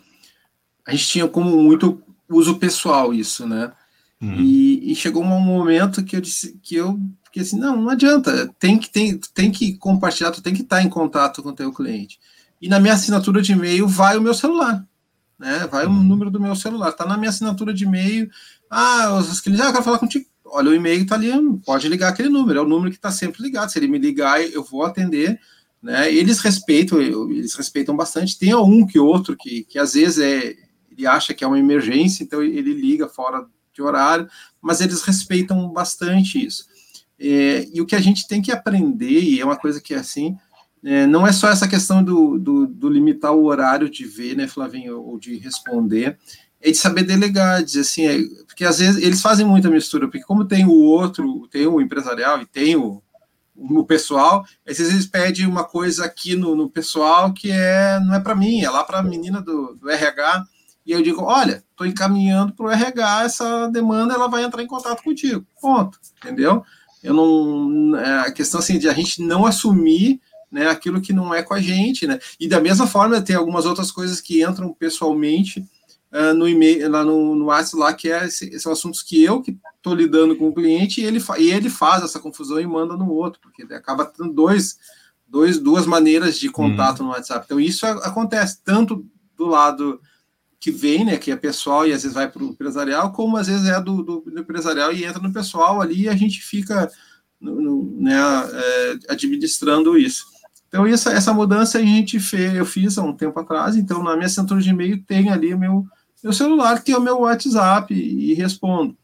Speaker 4: a gente tinha como muito uso pessoal isso, né? Uhum. E, e, chegou um momento que eu disse que eu que assim não, não adianta, tem que tem, tem que compartilhar, tu tem que estar em contato com o teu cliente e na minha assinatura de e-mail vai o meu celular. Né? Vai o uhum. número do meu celular. Está na minha assinatura de e-mail. Ah, os clientes, ah, eu quero falar contigo. Olha, o e-mail está ali, pode ligar aquele número, é o número que está sempre ligado. Se ele me ligar, eu vou atender. Né? Eles respeitam, eles respeitam bastante. Tem um que outro que, que às vezes é, ele acha que é uma emergência, então ele liga fora de horário, mas eles respeitam bastante isso. É, e o que a gente tem que aprender, e é uma coisa que é assim, é, não é só essa questão do, do, do, limitar o horário de ver, né, Flavinho, ou de responder, é de saber delegar, dizer assim, é, porque às vezes eles fazem muita mistura, porque como tem o outro, tem o empresarial e tem o, o pessoal, às vezes eles pedem uma coisa aqui no, no pessoal que é não é para mim, é lá para a menina do, do RH, e eu digo, olha, estou encaminhando para o RH essa demanda, ela vai entrar em contato contigo, ponto, entendeu? Eu não, é, a questão assim de a gente não assumir né, aquilo que não é com a gente, né? E da mesma forma tem algumas outras coisas que entram pessoalmente uh, no e-mail, lá no, no WhatsApp, lá que é, são assuntos que eu que estou lidando com o cliente e ele, e ele faz essa confusão e manda no outro, porque acaba tendo dois, dois, duas maneiras de contato hum. no WhatsApp. Então isso acontece tanto do lado que vem, né, que é pessoal e às vezes vai para o empresarial, como às vezes é do, do, do, empresarial e entra no pessoal ali e a gente fica no, no, né, é, administrando isso. Então, essa, essa mudança a gente fez, eu fiz há um tempo atrás, então na minha assinatura de e-mail tem ali meu, meu celular, que o meu WhatsApp, e, respondo.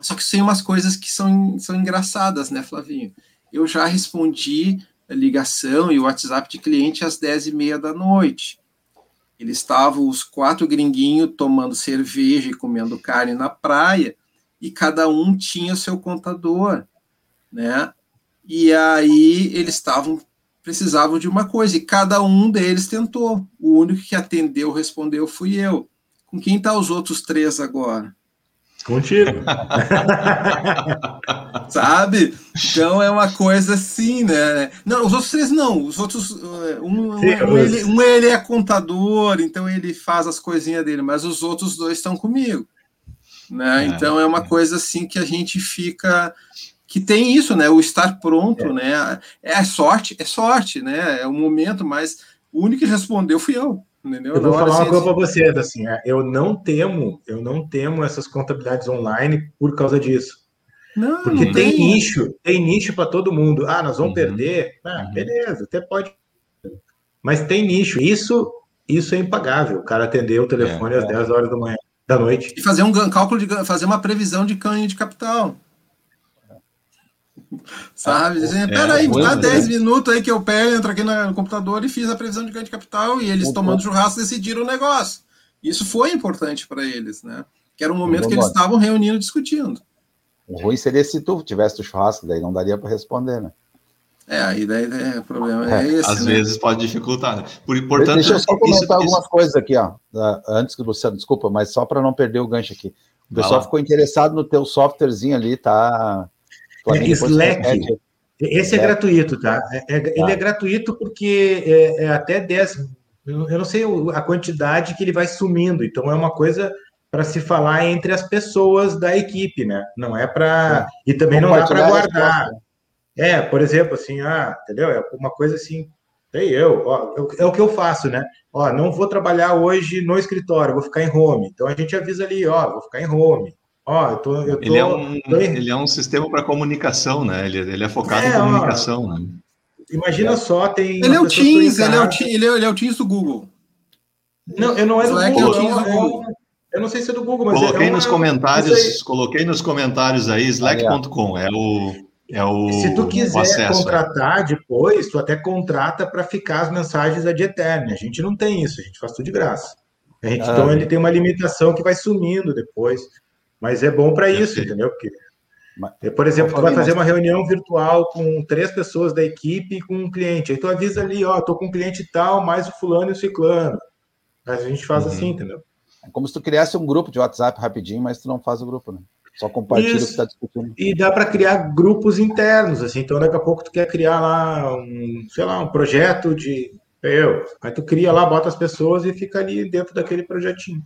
Speaker 4: Só que tem umas coisas que são, são engraçadas, né, Flavinho? Eu já respondi ligação e o WhatsApp de cliente às 10 e meia da noite. Eles estavam, os quatro gringuinhos, tomando cerveja e comendo carne na praia, e cada um tinha seu contador, né? E aí eles estavam precisavam de uma coisa, e cada um deles tentou. O único que atendeu, respondeu, fui eu. Com quem tá os outros três agora?
Speaker 3: Contigo. <laughs>
Speaker 4: Sabe? Então é uma coisa assim, né? Não, os outros três não. Os outros. Eh, um, um, ele, um ele é contador, então ele faz as coisinhas dele, mas os outros dois estão comigo. Né? É, então é uma coisa assim que a gente fica que tem isso, né? O estar pronto, é. né? É sorte, é sorte, né? É o momento, mas o único que respondeu fui eu. Entendeu?
Speaker 3: Eu vou falar uma coisa para você, assim, é, eu não temo, eu não temo essas contabilidades online por causa disso. Não, Porque não tem, tem nicho, tem nicho para todo mundo. Ah, nós vamos uhum. perder. Ah, uhum. beleza, até pode. Mas tem nicho. Isso, isso é impagável. O cara atender o telefone é, às é. 10 horas da manhã, da noite.
Speaker 4: E fazer um cálculo de fazer uma previsão de ganho de capital. Sabe? Dizendo, é, peraí, me dá 10 minutos aí que eu pego, entro aqui no computador e fiz a previsão de ganho de capital e eles tomando churrasco decidiram o negócio. Isso foi importante para eles, né? Que era um momento que eles estavam reunindo discutindo.
Speaker 2: O ruim seria se tu tivesse o churrasco, daí não daria para responder, né?
Speaker 4: É, aí daí, daí o problema é, é esse.
Speaker 1: Às
Speaker 4: né?
Speaker 1: vezes pode dificultar, né? Por importante.
Speaker 2: Deixa eu só comentar isso, algumas isso... coisas aqui, ó. Antes que você, desculpa, mas só para não perder o gancho aqui. O pessoal ficou interessado no teu softwarezinho ali, tá?
Speaker 3: É, Slack. Esse é, é gratuito, tá? É, é, ele é gratuito porque é, é, até 10. Eu não sei a quantidade que ele vai sumindo, então é uma coisa para se falar entre as pessoas da equipe, né? Não é para e também não dá para guardar. É, por exemplo, assim, ah, entendeu? É uma coisa assim, tem eu, ó, é o que eu faço, né? Ó, não vou trabalhar hoje no escritório, vou ficar em home. Então a gente avisa ali, ó, vou ficar em home. Ó, eu tô, eu tô,
Speaker 1: ele, é um, tô ele é um sistema para comunicação, né? Ele, ele é focado é, em comunicação, ó, né?
Speaker 3: Imagina é. só, tem.
Speaker 4: Ele é o Teams, ele é o, ele, é, ele é o Teams do Google.
Speaker 3: Não, eu não é do Slack Google. É o Teams do Google. Eu não sei se é do Google, mas
Speaker 1: coloquei é uma... nos comentários, coloquei nos comentários aí slack.com, é o é o
Speaker 3: Se tu quiser contratar depois, tu até contrata para ficar as mensagens ad eterno. A gente não tem isso, a gente faz tudo de graça. A gente, ah, então ele tem uma limitação que vai sumindo depois. Mas é bom para isso, entendeu? Porque, por exemplo, tu vai fazer uma reunião virtual com três pessoas da equipe e com um cliente. Aí tu avisa ali, ó, tô com um cliente tal, mais o fulano e o ciclano. Mas a gente faz uhum. assim, entendeu?
Speaker 2: É como se tu criasse um grupo de WhatsApp rapidinho, mas tu não faz o grupo, né? Só compartilha Isso. o que está discutindo.
Speaker 3: E dá para criar grupos internos, assim. Então, daqui a pouco tu quer criar lá um, sei lá, um projeto de eu. Aí tu cria lá, bota as pessoas e fica ali dentro daquele projetinho.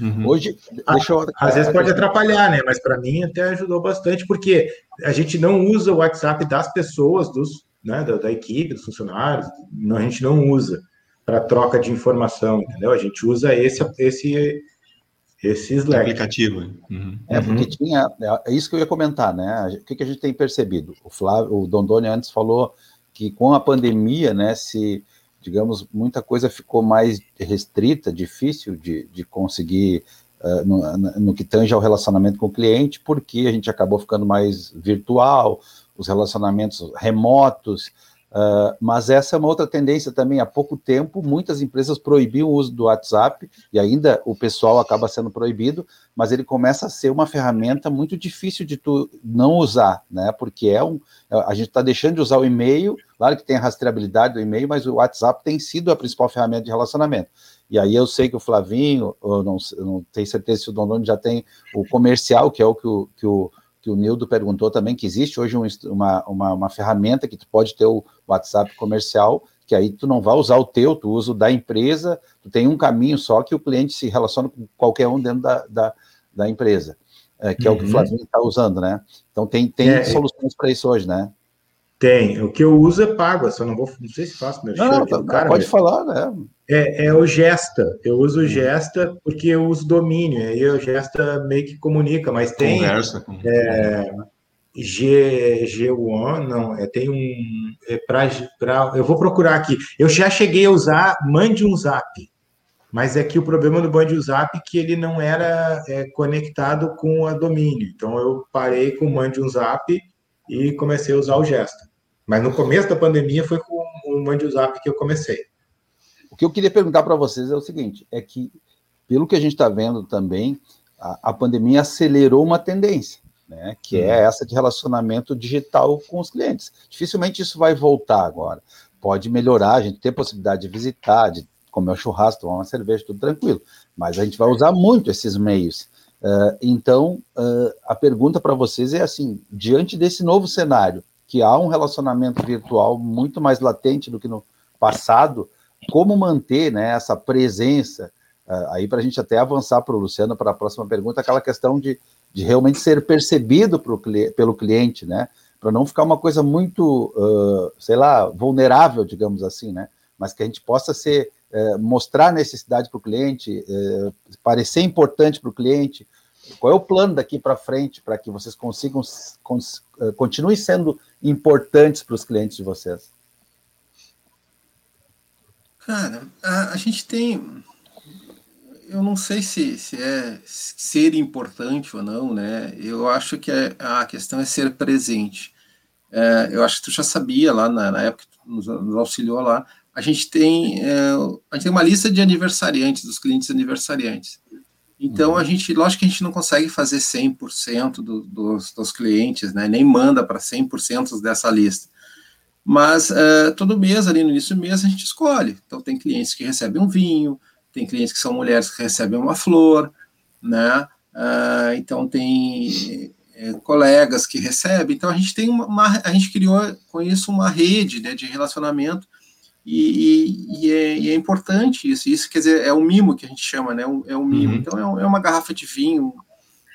Speaker 2: Uhum. Hoje,
Speaker 3: deixa eu... Às vezes pode atrapalhar, né? Mas para mim até ajudou bastante, porque a gente não usa o WhatsApp das pessoas, dos, né, da, da equipe, dos funcionários, não, a gente não usa para troca de informação, entendeu? A gente usa esse, esse esse Slack.
Speaker 1: Aplicativo.
Speaker 2: Uhum. É, porque uhum. tinha. É isso que eu ia comentar, né? O que, que a gente tem percebido? O Flávio, o Dondoni antes falou que com a pandemia, né, se, digamos, muita coisa ficou mais restrita, difícil de, de conseguir uh, no, no que tange ao relacionamento com o cliente, porque a gente acabou ficando mais virtual, os relacionamentos remotos, Uh, mas essa é uma outra tendência também. Há pouco tempo, muitas empresas proibiam o uso do WhatsApp, e ainda o pessoal acaba sendo proibido, mas ele começa a ser uma ferramenta muito difícil de tu não usar, né? Porque é um. A gente está deixando de usar o e-mail, claro que tem a rastreabilidade do e-mail, mas o WhatsApp tem sido a principal ferramenta de relacionamento. E aí eu sei que o Flavinho, eu não, eu não tenho certeza se o Dondoni já tem o comercial, que é o que o, que o que o Nildo perguntou também, que existe hoje um, uma, uma, uma, ferramenta que tu pode ter o WhatsApp comercial, que aí tu não vai usar o teu, tu usa o da empresa, tu tem um caminho só que o cliente se relaciona com qualquer um dentro da, da, da empresa, é, que uhum. é o que o uhum. Flavinho está usando, né? Então tem, tem é, soluções para isso hoje, né?
Speaker 3: Tem. O que eu uso é pago, só não vou. Não sei se faço
Speaker 2: meu não, não, tá, cara, Pode falar, né?
Speaker 3: É, é o Gesta. Eu uso o Gesta porque eu uso domínio. Aí o Gesta meio que comunica, mas tem. Conversa. Com... É, G, G1, não, é, tem um. É pra, pra, eu vou procurar aqui. Eu já cheguei a usar Mande um Zap. Mas é que o problema do Mande um Zap é que ele não era é, conectado com a domínio. Então eu parei com o Mande um Zap e comecei a usar o Gesta. Mas no começo da pandemia foi com o Zap que eu comecei.
Speaker 2: O que eu queria perguntar para vocês é o seguinte: é que, pelo que a gente está vendo também, a, a, pandemia acelerou uma tendência, né? Que é uhum. essa de relacionamento digital com os clientes. Dificilmente isso vai voltar agora. Pode melhorar, a gente tem possibilidade de visitar, de comer um churrasco, tomar uma cerveja, tudo tranquilo. Mas a gente vai usar muito esses meios. Uh, então, uh, a pergunta para vocês é assim: diante desse novo cenário, que há um relacionamento virtual muito mais latente do que no passado, como manter né, essa presença? Uh, aí, para a gente até avançar para o Luciano, para a próxima pergunta, aquela questão de, de realmente ser percebido pro, pelo cliente, né? Para não ficar uma coisa muito, uh, sei lá, vulnerável, digamos assim, né? Mas que a gente possa ser, uh, mostrar necessidade para o cliente, parecer importante para o cliente. Qual é o plano daqui para frente para que vocês consigam, cons, continuem sendo importantes para os clientes de vocês?
Speaker 4: Cara, a, a, gente tem. Eu não sei se, se é ser importante ou não, né? Eu acho que é, a questão é ser presente. É, eu acho que tu já sabia lá na, na época que tu nos, nos, auxiliou lá. A gente tem é, a gente tem uma lista de aniversariantes, dos clientes aniversariantes. Então, a gente, lógico que a gente não consegue fazer 100% do, dos, dos clientes, né? nem manda para 100% dessa lista. Mas uh, todo mês, ali no início do mês, a gente escolhe. Então, tem clientes que recebem um vinho, tem clientes que são mulheres que recebem uma flor, né? Uh, então, tem é, colegas que recebem. Então, a gente tem uma, uma, a gente criou com isso uma rede né, de relacionamento E, e, é, e, é, importante isso. Isso quer dizer, é o mimo que a gente chama, né? É o mimo. Uhum. Então, é, é, uma garrafa de vinho,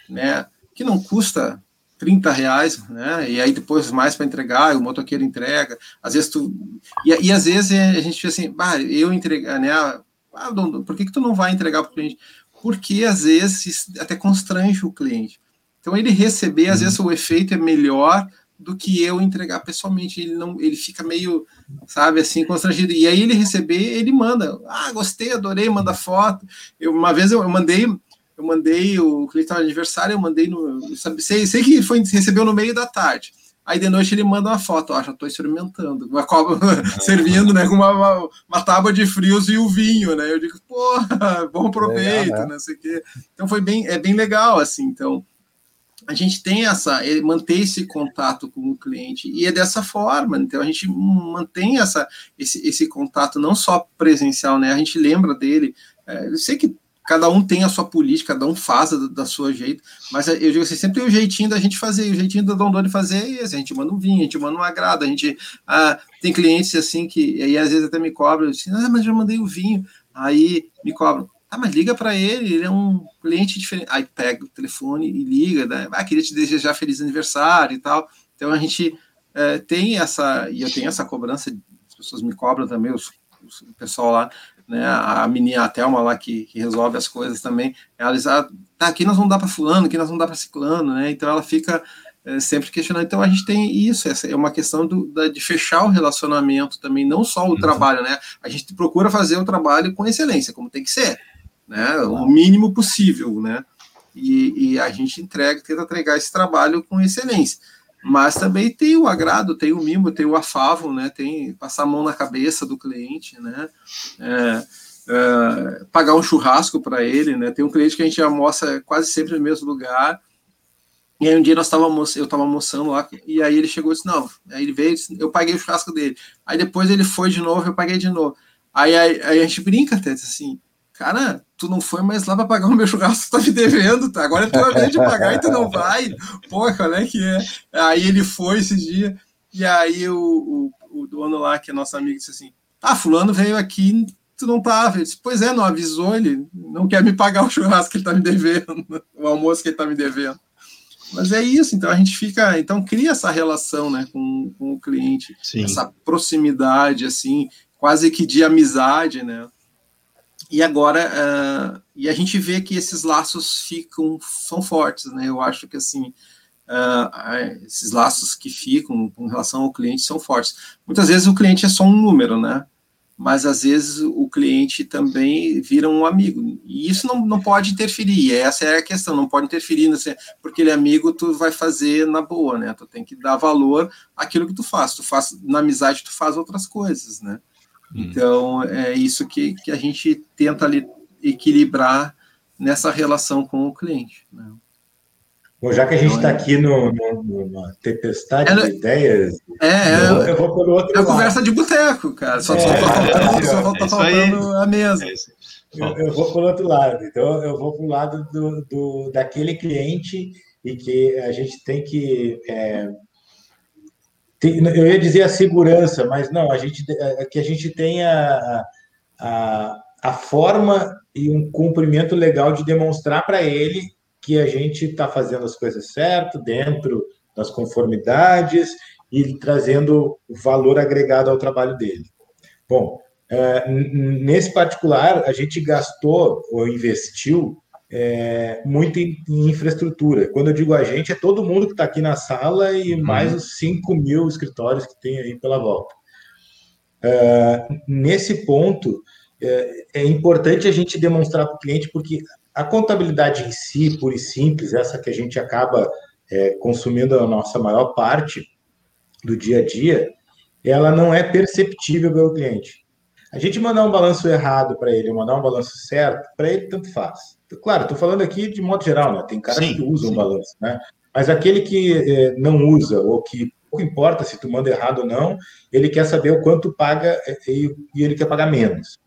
Speaker 4: né? Que não custa 30 reais, né? E aí depois mais para entregar, o motoqueiro entrega. Às vezes tu. E, e às vezes a gente fica assim, bah, eu entregar, né? Ah, por que, que tu não vai entregar para o cliente? Porque às vezes até constrange o cliente. Então ele receber, às uhum. vezes o efeito é melhor do que eu entregar pessoalmente. Ele não, ele fica meio, sabe, assim, constrangido. E aí ele receber, ele manda, ah, gostei, adorei, manda foto. Eu, uma vez eu, eu mandei, eu mandei o cliente aniversário, eu mandei no, sabe, sei, sei que foi recebeu no meio da tarde. Aí de noite ele manda uma foto, ó, já estou experimentando, uma cobra <laughs> servindo, né, com uma, uma, uma, tábua de frios e o vinho, né? Eu digo, porra, bom proveito, é, né? sei que. Então foi bem, é bem legal, assim. Então a gente tem essa, manter esse contato com o cliente e é dessa forma. Então a gente mantém essa, esse, esse contato não só presencial, né? A gente lembra dele. É, eu sei que cada um tem a sua política, cada um faz da, da sua jeito, mas eu digo assim, sempre tem o jeitinho da gente fazer, o jeitinho do Dom de fazer é esse, a gente manda um vinho, a gente manda um agrado, a gente ah, tem clientes assim que, e aí às vezes até me cobram, assim, ah, mas já mandei o vinho, aí me cobram, ah, mas liga para ele, ele é um cliente diferente. Aí pega o telefone e liga, né? Ah, queria te desejar feliz aniversário e tal. Então a gente é, tem essa, e eu tenho essa cobrança, as pessoas me cobram também, os, os, o pessoal lá, né? A menina, a Thelma lá que, que resolve as coisas também, ela diz, ah, tá, aqui nós vamos dar para fulano, aqui nós vamos dar para ciclano, né? Então ela fica é, sempre questionando. Então a gente tem isso, essa é uma questão do, da, de fechar o relacionamento também, não só o uhum. trabalho, né? A gente procura fazer o trabalho com excelência, como tem que ser né? O mínimo possível, né? E, e, a gente entrega, tenta entregar esse trabalho com excelência. Mas também tem o agrado, tem o mimo, tem o afavo, né? Tem passar a mão na cabeça do cliente, né? É, é, pagar um churrasco para ele, né? Tem um cliente que a gente almoça quase sempre no mesmo lugar. E aí um dia nós estávamos, eu estava almoçando lá, e aí ele chegou e disse, não, aí ele veio, eu paguei o churrasco dele. Aí depois ele foi de novo, eu paguei de novo. Aí, aí, aí a gente brinca até, assim, cara, tu não foi mais lá para pagar o meu churrasco, tu tá me devendo, tá? Agora é tua vez de pagar e tu não vai. Pô, qual é que é? Aí ele foi esse dia, e aí o, o, o dono lá, que é nosso amigo, disse assim: Ah, fulano veio aqui, tu não tava. Eu disse, pois é, não avisou, ele não quer me pagar o churrasco que ele tá me devendo, <laughs> o almoço que ele tá me devendo. Mas é isso, então a gente fica, então cria essa relação, né, com, com o cliente, Sim. essa proximidade, assim, quase que de amizade, né? E agora, uh, e a gente vê que esses laços ficam, são fortes, né? Eu acho que, assim, uh, esses laços que ficam com relação ao cliente são fortes. Muitas vezes o cliente é só um número, né? Mas às vezes o cliente também vira um amigo. E isso não, não pode interferir. Essa é a questão, não pode interferir. Nesse, porque ele é amigo, tu vai fazer na boa, né? Tu tem que dar valor àquilo que tu faz. Tu faz na amizade, tu faz outras coisas, né? Hum. Então, é isso que, que a gente tenta ali equilibrar nessa relação com o cliente. Né?
Speaker 3: Bom, já que a gente está então, é aqui no, no, numa tempestade é, de ideias,
Speaker 4: é, eu, eu vou pelo outro é lado. conversa de boteco, cara. Só, é, só, só tá faltando a mesa.
Speaker 3: Eu, eu, vou pelo outro lado. Então, eu vou para o lado do, do, daquele cliente e que a gente tem que é, eu ia dizer a segurança, mas não, a gente, é, é que a gente tenha a, a, forma e um cumprimento legal de demonstrar para ele que a gente está fazendo as coisas certo, dentro das conformidades e trazendo valor agregado ao trabalho dele. Bom, é, nesse particular, a gente gastou ou investiu é, muito em, em, infraestrutura. Quando eu digo a gente, é todo mundo que está aqui na sala e uhum. mais os 5 mil escritórios que tem aí pela volta. É, nesse ponto, é, é, importante a gente demonstrar para o cliente, porque a contabilidade em si, pura e simples, essa que a gente acaba é, consumindo a nossa maior parte do dia a dia, ela não é perceptível pelo cliente. A gente mandar um balanço errado para ele, mandar um balanço certo, para ele tanto faz. Claro, estou falando aqui de modo geral, né? Tem caras sim, que usam sim. balanço, né? Mas aquele que é, não usa, ou que pouco importa se tu manda errado ou não, ele quer saber o quanto paga e, e ele quer pagar menos.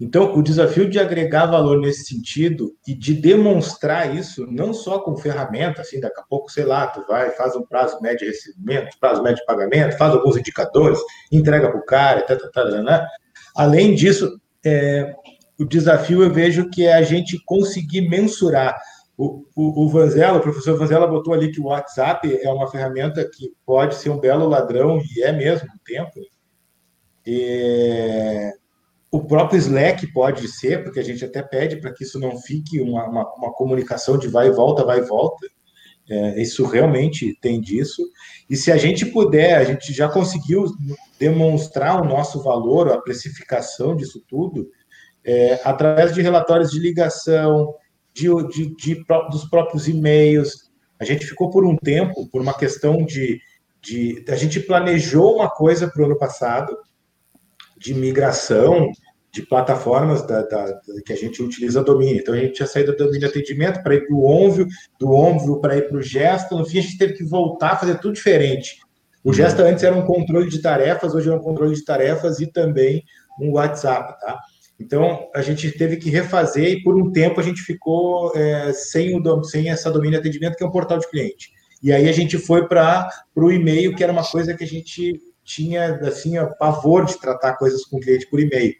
Speaker 3: Então, o desafio de agregar valor nesse sentido e de demonstrar isso, não só com ferramenta, assim, daqui a pouco, sei lá, tu vai, faz um prazo médio de recebimento, prazo médio de pagamento, faz alguns indicadores, entrega para o cara, tá, tá, tá, né? Além disso, é, o desafio eu vejo que é a gente conseguir mensurar. O, o, o Vanzella, o professor Vanzella botou ali que o WhatsApp é uma ferramenta que pode ser um belo ladrão, e é mesmo, no tempo. E o próprio Slack pode ser, porque a gente até pede para que isso não fique uma, uma, uma, comunicação de vai e volta, vai e volta. É, isso realmente tem disso. E se a gente puder, a gente já conseguiu demonstrar o nosso valor, a precificação disso tudo, é, através de relatórios de ligação, de, de, de, dos próprios e-mails. A gente ficou por um tempo, por uma questão de. de a gente planejou uma coisa para o ano passado, de migração de plataformas da, da, da, que a gente utiliza domínio. Então, a gente tinha saído do domínio atendimento para ir para o Onvio, do Onvio para ir para o Gesto. No fim, a gente teve que voltar a fazer tudo diferente. O. Gesto antes era um controle de tarefas, hoje é um controle de tarefas e também um WhatsApp, tá? Então, a gente teve que refazer e por um tempo a gente ficou é, sem, o, sem essa domínio atendimento, que é um portal de cliente. E aí a gente foi para o e-mail, que era uma coisa que a gente tinha, assim, pavor de tratar coisas com o cliente por e-mail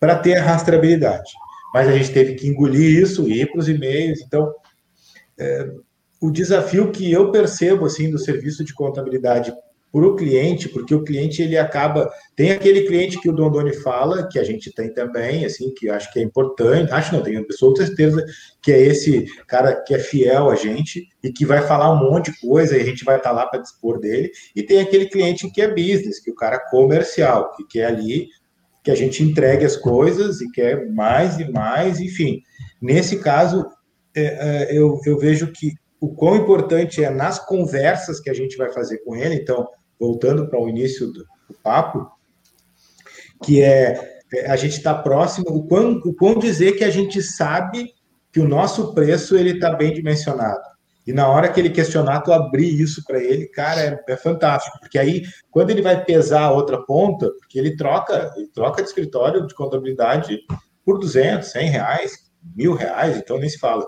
Speaker 3: para ter a rastreabilidade. Mas a gente teve que engolir isso, ir para os e-mails. Então, é, o desafio que eu percebo assim do serviço de contabilidade para o cliente, porque o cliente ele acaba tem aquele cliente que o Dondoni fala, que a gente tem também, assim, que acho que é importante, acho não, tenho absoluta certeza que é esse cara que é fiel a gente e que vai falar um monte de coisa e a gente vai estar tá lá para dispor dele, e tem aquele cliente que é business, que é o cara comercial, que quer ali que a gente entregue as coisas e quer mais e mais, enfim. Nesse caso, é, é, eu, eu vejo que o quão importante é nas conversas que a gente vai fazer com ele, então, voltando para o início do, do, papo, que é, é a gente está próximo, o quão, o quão dizer que a gente sabe que o nosso preço ele está bem dimensionado. E na hora que ele questionar, tu abrir isso para ele, cara, é, é, fantástico, porque aí quando ele vai pesar a outra ponta, porque ele troca, ele troca de escritório de contabilidade por 200, 100 reais, mil reais, então nem se fala.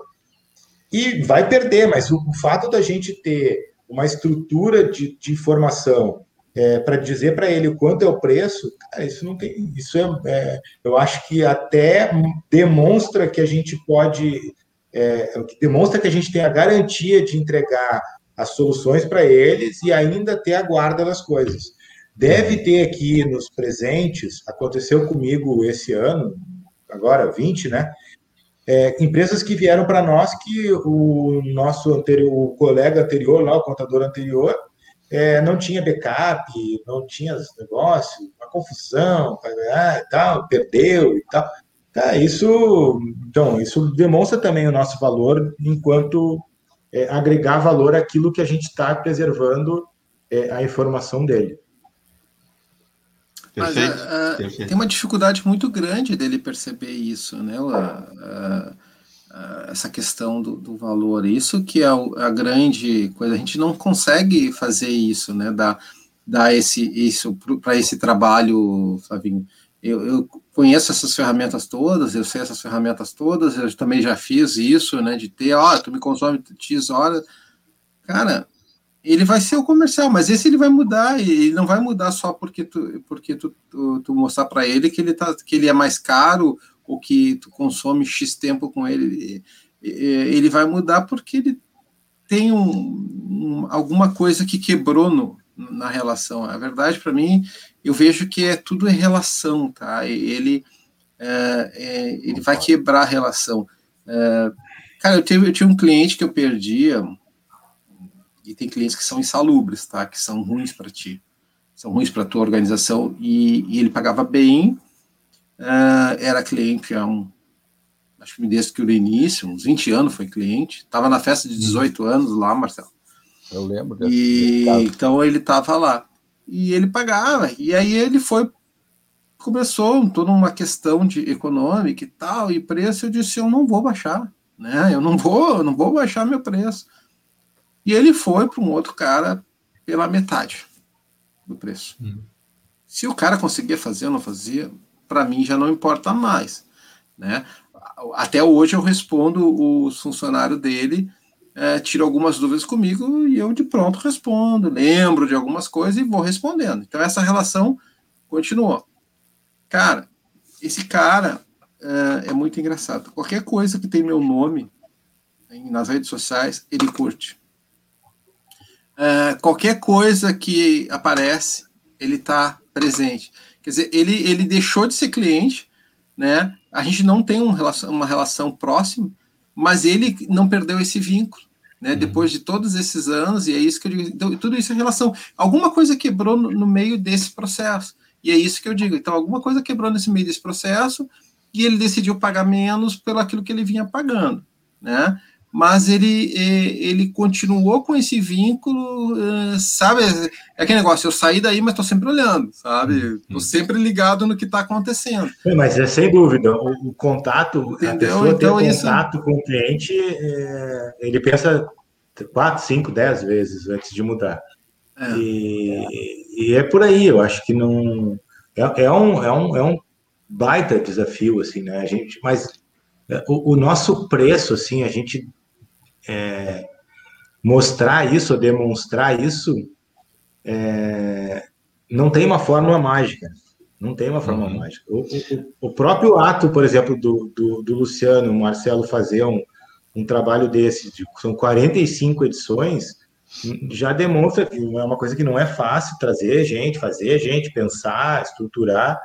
Speaker 3: E vai perder, mas o, o fato da gente ter uma estrutura de, de informação é, para dizer para ele quanto é o preço, cara, isso não tem, isso é, é, eu acho que até demonstra que a gente pode é, demonstra que a gente tem a garantia de entregar as soluções para eles e ainda ter a guarda das coisas. Deve ter aqui nos presentes, aconteceu comigo esse ano, agora 20, né? É, empresas que vieram para nós que o nosso anterior, o colega anterior, lá, o contador anterior, é, não tinha backup, não tinha negócio, uma confusão, e tal, perdeu e tal. Tá, isso, então, isso demonstra também o nosso valor enquanto é, agregar valor àquilo que a gente está preservando é, a informação dele.
Speaker 4: Mas perfeito, uh, perfeito. tem uma dificuldade muito grande dele perceber isso, né? Uh, essa questão do, do, valor. Isso que é a grande coisa. A gente não consegue fazer isso, né? Dar, dar esse, isso para esse trabalho, Flavinho. Eu, eu, conheço essas ferramentas todas, eu sei essas ferramentas todas, eu também já fiz isso, né, de ter, ó, tu me consome X horas. Cara, ele vai ser o comercial, mas esse ele vai mudar, e ele não vai mudar só porque tu, porque tu, tu, tu mostrar para ele que ele, tá, que ele é mais caro ou que tu consome X tempo com ele. Ele vai mudar porque ele tem um, um, alguma coisa que quebrou no, na relação. A verdade, para mim, eu vejo que é tudo em relação, tá? Ele, é, é, ele vai quebrar a relação. É, cara, eu, tive, eu tinha um cliente que eu perdia, e tem clientes que são insalubres, tá? Que são ruins para ti, são ruins para tua organização, e, e, ele pagava bem, é, era cliente há um, acho que desde que o início, uns 20 anos foi cliente, estava na festa de 18 anos lá, Marcelo.
Speaker 2: Eu lembro. Desse,
Speaker 4: e desse então ele estava lá e ele pagava. E aí ele foi começou toda uma questão de econômica e tal e preço. Eu disse eu não vou baixar, né? Eu não vou, eu não vou baixar meu preço. E ele foi para um outro cara pela metade do preço. Uhum. Se o cara conseguia fazer ou não fazia, para mim já não importa mais, né? Até hoje eu respondo o funcionário dele, é, tira algumas dúvidas comigo e eu de pronto respondo, lembro de algumas coisas e vou respondendo. Então essa relação continuou. Cara, esse cara é, é muito engraçado. Qualquer coisa que tem meu nome nas redes sociais, ele curte. É, qualquer coisa que aparece, ele está presente. Quer dizer, ele, ele deixou de ser cliente, né? A gente não tem um relação, uma relação próxima, mas ele não perdeu esse vínculo, né? Uhum. Depois de todos esses anos, e é isso que eu digo. Então, tudo isso é relação. Alguma coisa quebrou no, no meio desse processo. E é isso que eu digo. Então, alguma coisa quebrou nesse meio desse processo e ele decidiu pagar menos pelo aquilo que ele vinha pagando, né? Mas ele, ele continuou com esse vínculo, eh, sabe? É aquele negócio, eu saí daí, mas estou sempre olhando, sabe? Estou uhum. sempre ligado no que está acontecendo.
Speaker 3: É, mas é sem dúvida, o, o contato, Entendeu? a pessoa então, ter contato isso... com o cliente, é, ele pensa quatro, cinco, dez vezes antes de mudar. É. E, e, é por aí, eu acho que não... É, é, um, é, um, é um baita desafio, assim, né? A gente, mas é, o, o nosso preço, assim, a gente é, mostrar isso, demonstrar isso, é, não tem uma fórmula mágica. Não tem uma fórmula uhum. mágica. O, o, o, próprio ato, por exemplo, do, do, do Luciano, Marcelo fazer um, um trabalho desse, de, são 45 edições, já demonstra que é uma coisa que não é fácil trazer gente, fazer gente, pensar, estruturar.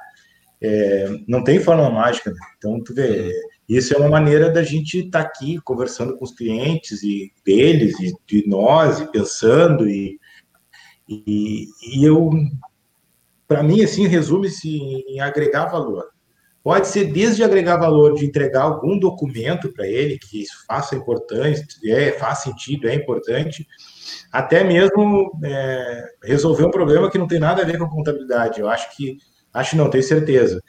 Speaker 3: É, não tem fórmula mágica. Né? Então, tu vê, isso é uma maneira da gente estar tá aqui conversando com os clientes e deles e de nós e pensando e, e, e eu para mim assim resume-se em agregar valor. Pode ser desde agregar valor de entregar algum documento para ele que faça importante, é, faz sentido, é importante, até mesmo é, resolver um problema que não tem nada a ver com contabilidade. Eu acho que, acho não, tenho certeza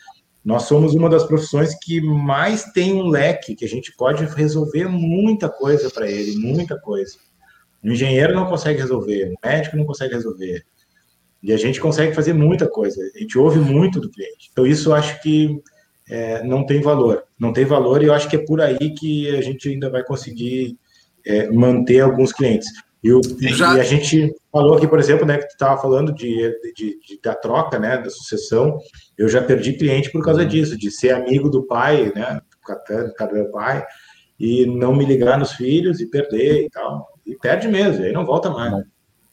Speaker 3: nós somos uma das profissões que mais tem um leque, que a gente pode resolver muita coisa para ele, muita coisa. O engenheiro não consegue resolver, o médico não consegue resolver. E a gente consegue fazer muita coisa. A gente ouve muito do cliente. Então, isso eu acho que é, não tem valor. Não tem valor e eu acho que é por aí que a gente ainda vai conseguir é, manter alguns clientes. E, o, Já... e, a gente falou aqui, por exemplo, né, que tu estava falando de, de, de, da troca, né, da sucessão. Eu já perdi cliente por causa uhum. disso, de ser amigo do pai, né, cada meu pai, e não me ligar nos filhos e perder e tal. E perde mesmo, aí não volta mais. Não,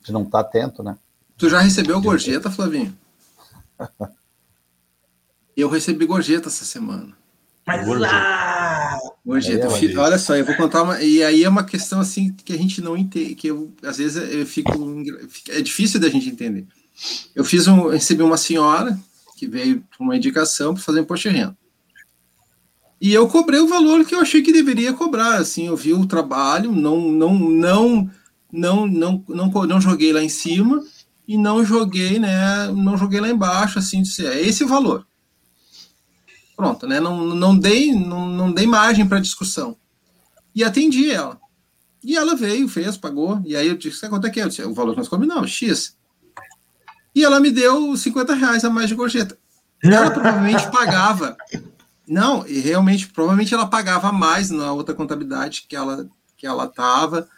Speaker 2: de não estar tá atento, né?
Speaker 4: Tu já recebeu gorjeta, Flavinho? <laughs> eu recebi gorjeta essa semana.
Speaker 3: Mas lá!
Speaker 4: Gorjeta, é, olha só, eu vou contar uma. E aí é uma questão assim que a gente não entende, que eu, às vezes eu fico. É difícil da gente entender. Eu fiz um. recebi uma senhora que veio com uma indicação para fazer imposto de renda. E eu cobrei o valor que eu achei que deveria cobrar. Assim, eu vi o trabalho, não, não, não, não, não, não, não joguei lá em cima e não joguei, né? Não joguei lá embaixo, assim, disse, é esse o valor. Pronto, né? Não, não, dei, não, não dei margem para discussão. E atendi ela. E ela veio, fez, pagou. E aí eu disse: quanto é que é? Eu disse, o valor que nós combinamos, X. E ela me deu 50 reais a mais de gorjeta. Ela provavelmente pagava. Não, e realmente, provavelmente ela pagava mais na outra contabilidade que ela que ela estava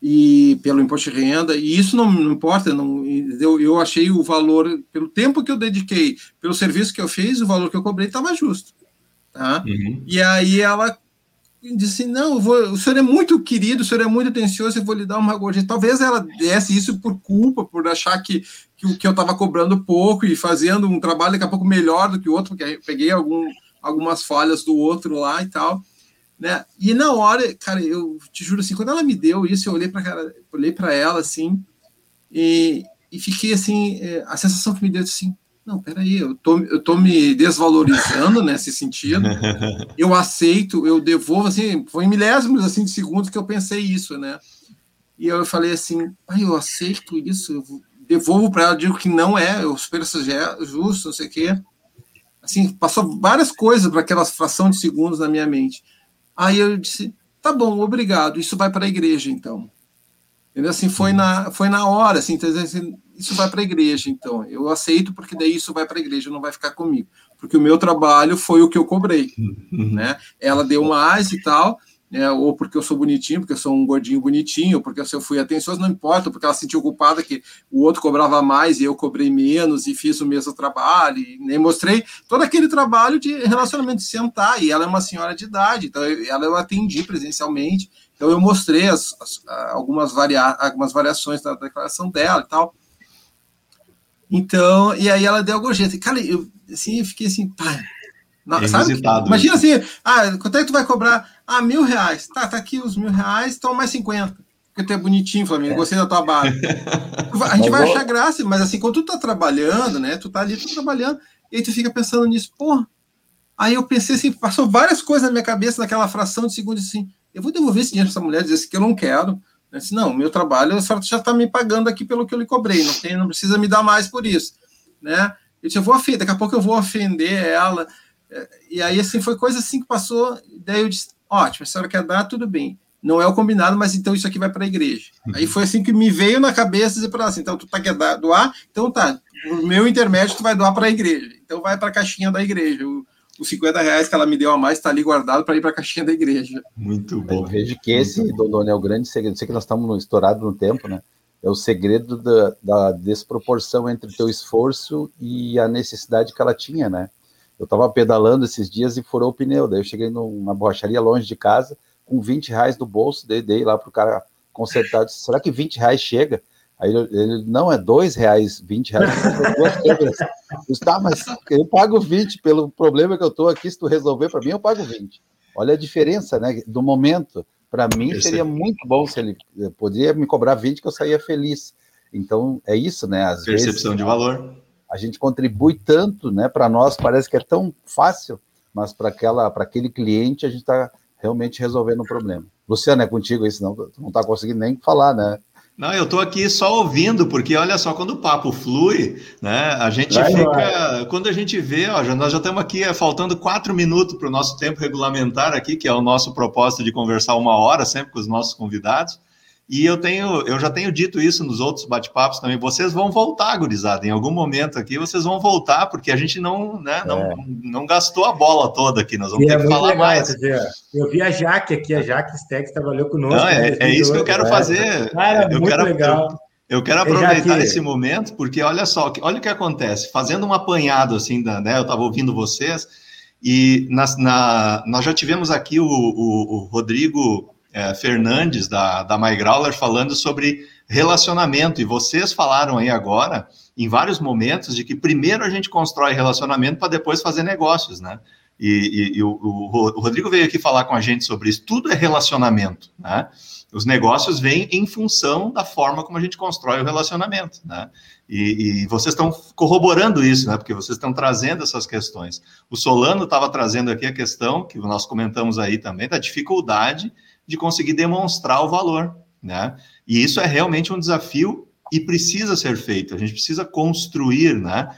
Speaker 4: e pelo imposto de renda, e isso não, não importa, não, eu, eu achei o valor, pelo tempo que eu dediquei, pelo serviço que eu fiz, o valor que eu cobrei estava justo. Tá? Uhum. E aí ela disse: Não, vou, o senhor é muito querido, o senhor é muito atencioso, eu vou lhe dar uma gorjeta. Talvez ela desse isso por culpa, por achar que, que, que eu estava cobrando pouco e fazendo um trabalho daqui a pouco melhor do que o outro, porque peguei algum, algumas falhas do outro lá e tal. Né? E na hora, cara, eu te juro assim, quando ela me deu isso, eu olhei para olhei para ela assim e, e fiquei assim, é, a sensação que me deu assim, não, peraí, eu tô, eu tô me desvalorizando nesse sentido. <laughs> Eu aceito, eu devolvo assim, foi em milésimos assim de segundos que eu pensei isso, né? E eu falei assim, pai, eu aceito isso, eu devolvo para ela, digo que não é, eu preço é justo, não sei o quê. Assim, passou várias coisas para aquela fração de segundos na minha mente. Aí eu disse: tá bom, obrigado, isso vai para a igreja então. Entendeu? Assim, foi na, foi na hora, assim, então, assim, isso vai para a igreja, então. Eu aceito porque daí isso vai para a igreja, não vai ficar comigo. Porque o meu trabalho foi o que eu cobrei, uhum. né? Ela deu mais e tal, né, ou porque eu sou bonitinho, porque eu sou um gordinho bonitinho, porque se eu fui atencioso, não importa, porque ela se sentiu culpada que o outro cobrava mais e eu cobrei menos e fiz o mesmo trabalho, e nem mostrei todo aquele trabalho de relacionamento de sentar, e ela é uma senhora de idade, então eu, ela eu atendi presencialmente, então eu mostrei as, as, algumas, varia, algumas variações da declaração dela e tal. Então, e aí ela deu a gorjeta. E, cara, eu, assim, eu fiquei assim, pá. Não, sabe? Imagina assim, ah, quanto é que tu vai cobrar? Ah, mil reais. Tá, tá aqui os mil reais, então mais 50. Porque tu é bonitinho, Flamengo, é. gostei da tua barba. <laughs> a gente vai achar graça, mas assim, quando tu tá trabalhando, né? Tu tá ali, tu tá trabalhando, e aí tu fica pensando nisso, pô. Aí eu pensei assim, passou várias coisas na minha cabeça naquela fração de segundo assim eu vou devolver esse dinheiro para essa mulher, dizer assim, que eu não quero. Eu disse, não, meu trabalho, a senhora já está me pagando aqui pelo que eu lhe cobrei, não, tem, não precisa me dar mais por isso. Né? Eu disse, eu vou ofender, daqui a pouco eu vou ofender ela. E aí, assim, foi coisa assim que passou. Daí eu disse, ótimo, a senhora quer dar, tudo bem. Não é o combinado, mas então isso aqui vai para a igreja. Uhum. Aí foi assim que me veio na cabeça dizer para assim, então tu tá quer doar, então tá, o meu intermédio tu vai doar para a igreja. Então vai para a caixinha da igreja. O, os 50 reais que ela me deu a mais está ali guardado para ir para a caixinha da igreja.
Speaker 2: Muito bom. Eu vejo que esse, Dodone, é o grande segredo. Sei que nós estamos estourados no tempo, né? É o segredo da, da desproporção entre o teu esforço e a necessidade que ela tinha, né? Eu estava pedalando esses dias e furou o pneu. Daí eu cheguei numa borracharia longe de casa, com 20 reais do bolso, dei, dei lá para o cara consertar. Disse, Será que 20 reais chega? Aí ele, ele, não, é dois reais, 20 reais. Duas câmeras. tá, mas eu pago 20 pelo problema que eu estou aqui. Se tu resolver para mim, eu pago 20. Olha a diferença, né? Do momento. Para mim seria muito bom se ele poderia me cobrar 20 que eu saía feliz. Então é isso, né? Às
Speaker 1: Percepção
Speaker 2: vezes,
Speaker 1: de valor.
Speaker 2: A gente contribui tanto, né? Para nós parece que é tão fácil, mas para aquela, para aquele cliente a gente está realmente resolvendo o um problema. Luciano, é contigo aí, senão tu não está conseguindo nem falar, né?
Speaker 1: Não, eu estou aqui só ouvindo, porque olha só, quando o papo flui, né? A gente vai, fica. Vai. Quando a gente vê, ó, já, nós já estamos aqui é, faltando quatro minutos para o nosso tempo regulamentar aqui, que é o nosso propósito de conversar uma hora sempre com os nossos convidados. E eu tenho, eu já tenho dito isso nos outros bate-papos também. Vocês vão voltar, gurizada. Em algum momento aqui, vocês vão voltar, porque a gente não, né, não, é. não gastou a bola toda aqui. Nós vamos e ter é que falar legal, mais.
Speaker 3: Eu vi a Jaque aqui, a Jaque Stex trabalhou conosco. Não,
Speaker 1: é, é isso que eu quero fazer. Cara, eu muito quero, legal. Eu, eu quero aproveitar esse momento, porque olha só, olha o que acontece. Fazendo um apanhado assim, da, né, eu estava ouvindo vocês, e na, na, nós já tivemos aqui o, o, o Rodrigo é, Fernandes, da, da MyGrawler, falando sobre relacionamento. E vocês falaram aí agora, em vários momentos, de que primeiro a gente constrói relacionamento para depois fazer negócios, né? E, e, e o, o, Rodrigo veio aqui falar com a gente sobre isso. Tudo é relacionamento, né? Os negócios vêm em função da forma como a gente constrói o relacionamento, né? E, e vocês estão corroborando isso, né? Porque vocês estão trazendo essas questões. O Solano estava trazendo aqui a questão que nós comentamos aí também da dificuldade de conseguir demonstrar o valor, né? E isso é realmente um desafio e precisa ser feito. A gente precisa construir, né?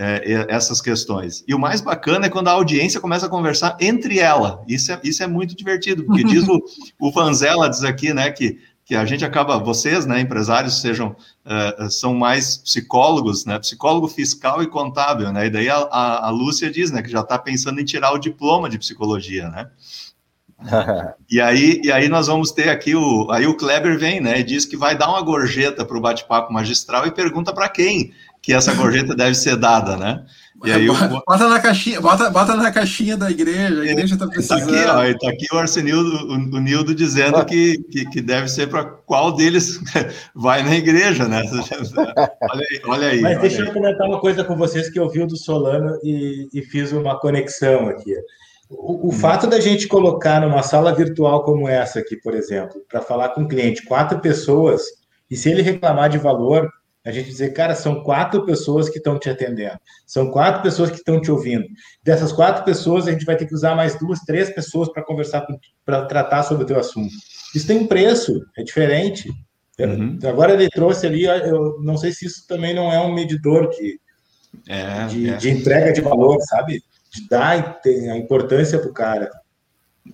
Speaker 1: É, essas questões. E o mais bacana é quando a audiência começa a conversar entre ela. Isso é, isso é muito divertido, porque diz o, <laughs> o Vanzella, diz aqui, né, que, que a gente acaba, vocês, né, empresários, sejam, uh, são mais psicólogos, né, psicólogo fiscal e contábil, né, e daí a, a, a Lúcia diz, né, que já está pensando em tirar o diploma de psicologia, né, e, aí, e aí nós vamos ter aqui o. Aí o Kleber vem, né? E diz que vai dar uma gorjeta para o bate-papo magistral e pergunta para quem que essa gorjeta deve ser dada, né?
Speaker 4: E aí bota, na caixinha, bota, bota na caixinha da igreja, a igreja está precisando.
Speaker 1: Tá aqui, ó, tá aqui o Arsenildo, o, o Nildo dizendo que, que, que, deve ser para qual deles <laughs> vai na igreja, né? <laughs> Olha aí, olha aí.
Speaker 3: Mas
Speaker 1: olha
Speaker 3: deixa
Speaker 1: aí.
Speaker 3: eu comentar uma coisa com vocês que eu vi o do Solano e, e fiz uma conexão aqui. O, o fato da gente colocar numa sala virtual como essa aqui, por exemplo, para falar com o cliente, quatro pessoas, e se ele reclamar de valor, a gente dizer, cara, são quatro pessoas que estão te atendendo, são quatro pessoas que estão te ouvindo. Dessas quatro pessoas, a gente vai ter que usar mais duas, três pessoas para conversar, para tratar sobre o teu assunto. Isso tem um preço, é diferente. Uhum. Agora ele trouxe ali, eu não sei se isso também não é um medidor de, é, de, é. de entrega de valor, sabe? Dar a importância para o cara.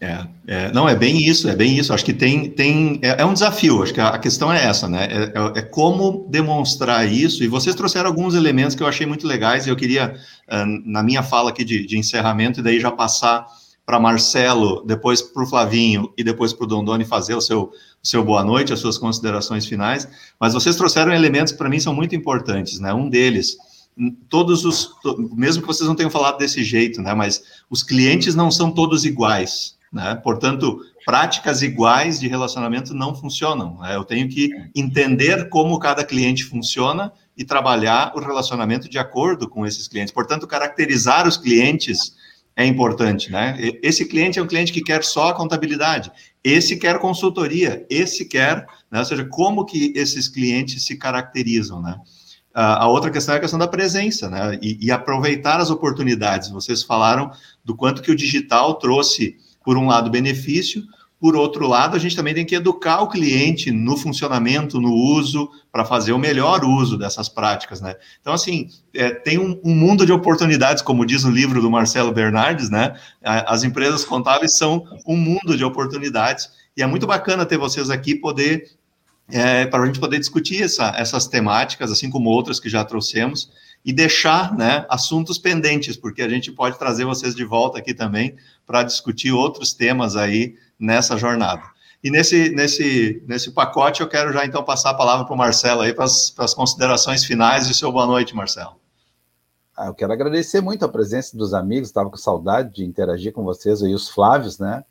Speaker 1: É, é, não, é bem isso, é bem isso. Acho que tem, tem é, é um desafio. Acho que a, a questão é essa, né? É, é, é, como demonstrar isso. E vocês trouxeram alguns elementos que eu achei muito legais. E eu queria, uh, na minha fala aqui de, de encerramento, e daí já passar para Marcelo, depois para o Flavinho e depois para o Dondoni fazer o seu, o seu boa noite, as suas considerações finais. Mas vocês trouxeram elementos que para mim são muito importantes, né? Um deles todos os, mesmo que vocês não tenham falado desse jeito, né, mas os clientes não são todos iguais. Né? Portanto, práticas iguais de relacionamento não funcionam. Né? Eu tenho que entender como cada cliente funciona e trabalhar o relacionamento de acordo com esses clientes. Portanto, caracterizar os clientes é importante, né? Esse cliente é um cliente que quer só a contabilidade, esse quer consultoria, esse quer, né? ou seja, como que esses clientes se caracterizam, né? A outra questão é a questão da presença, né? E, e aproveitar as oportunidades. Vocês falaram do quanto que o digital trouxe por um lado, benefício, por outro lado, a gente também tem que educar o cliente no funcionamento, no uso, para fazer o melhor uso dessas práticas, né? Então, assim, é, tem um, um, mundo de oportunidades, como diz no livro do Marcelo Bernardes, né? As empresas contábeis são um mundo de oportunidades, e é muito bacana ter vocês aqui poder. É, para a gente poder discutir essa, essas temáticas, assim como outras que já trouxemos, e deixar né, assuntos pendentes, porque a gente pode trazer vocês de volta aqui também para discutir outros temas aí nessa jornada. E nesse, nesse, nesse pacote eu quero já então passar a palavra para o Marcelo aí para as considerações finais e seu boa noite, Marcelo.
Speaker 2: Ah, eu quero agradecer muito a presença dos amigos, estava com saudade de interagir com vocês aí, os Flávios, né?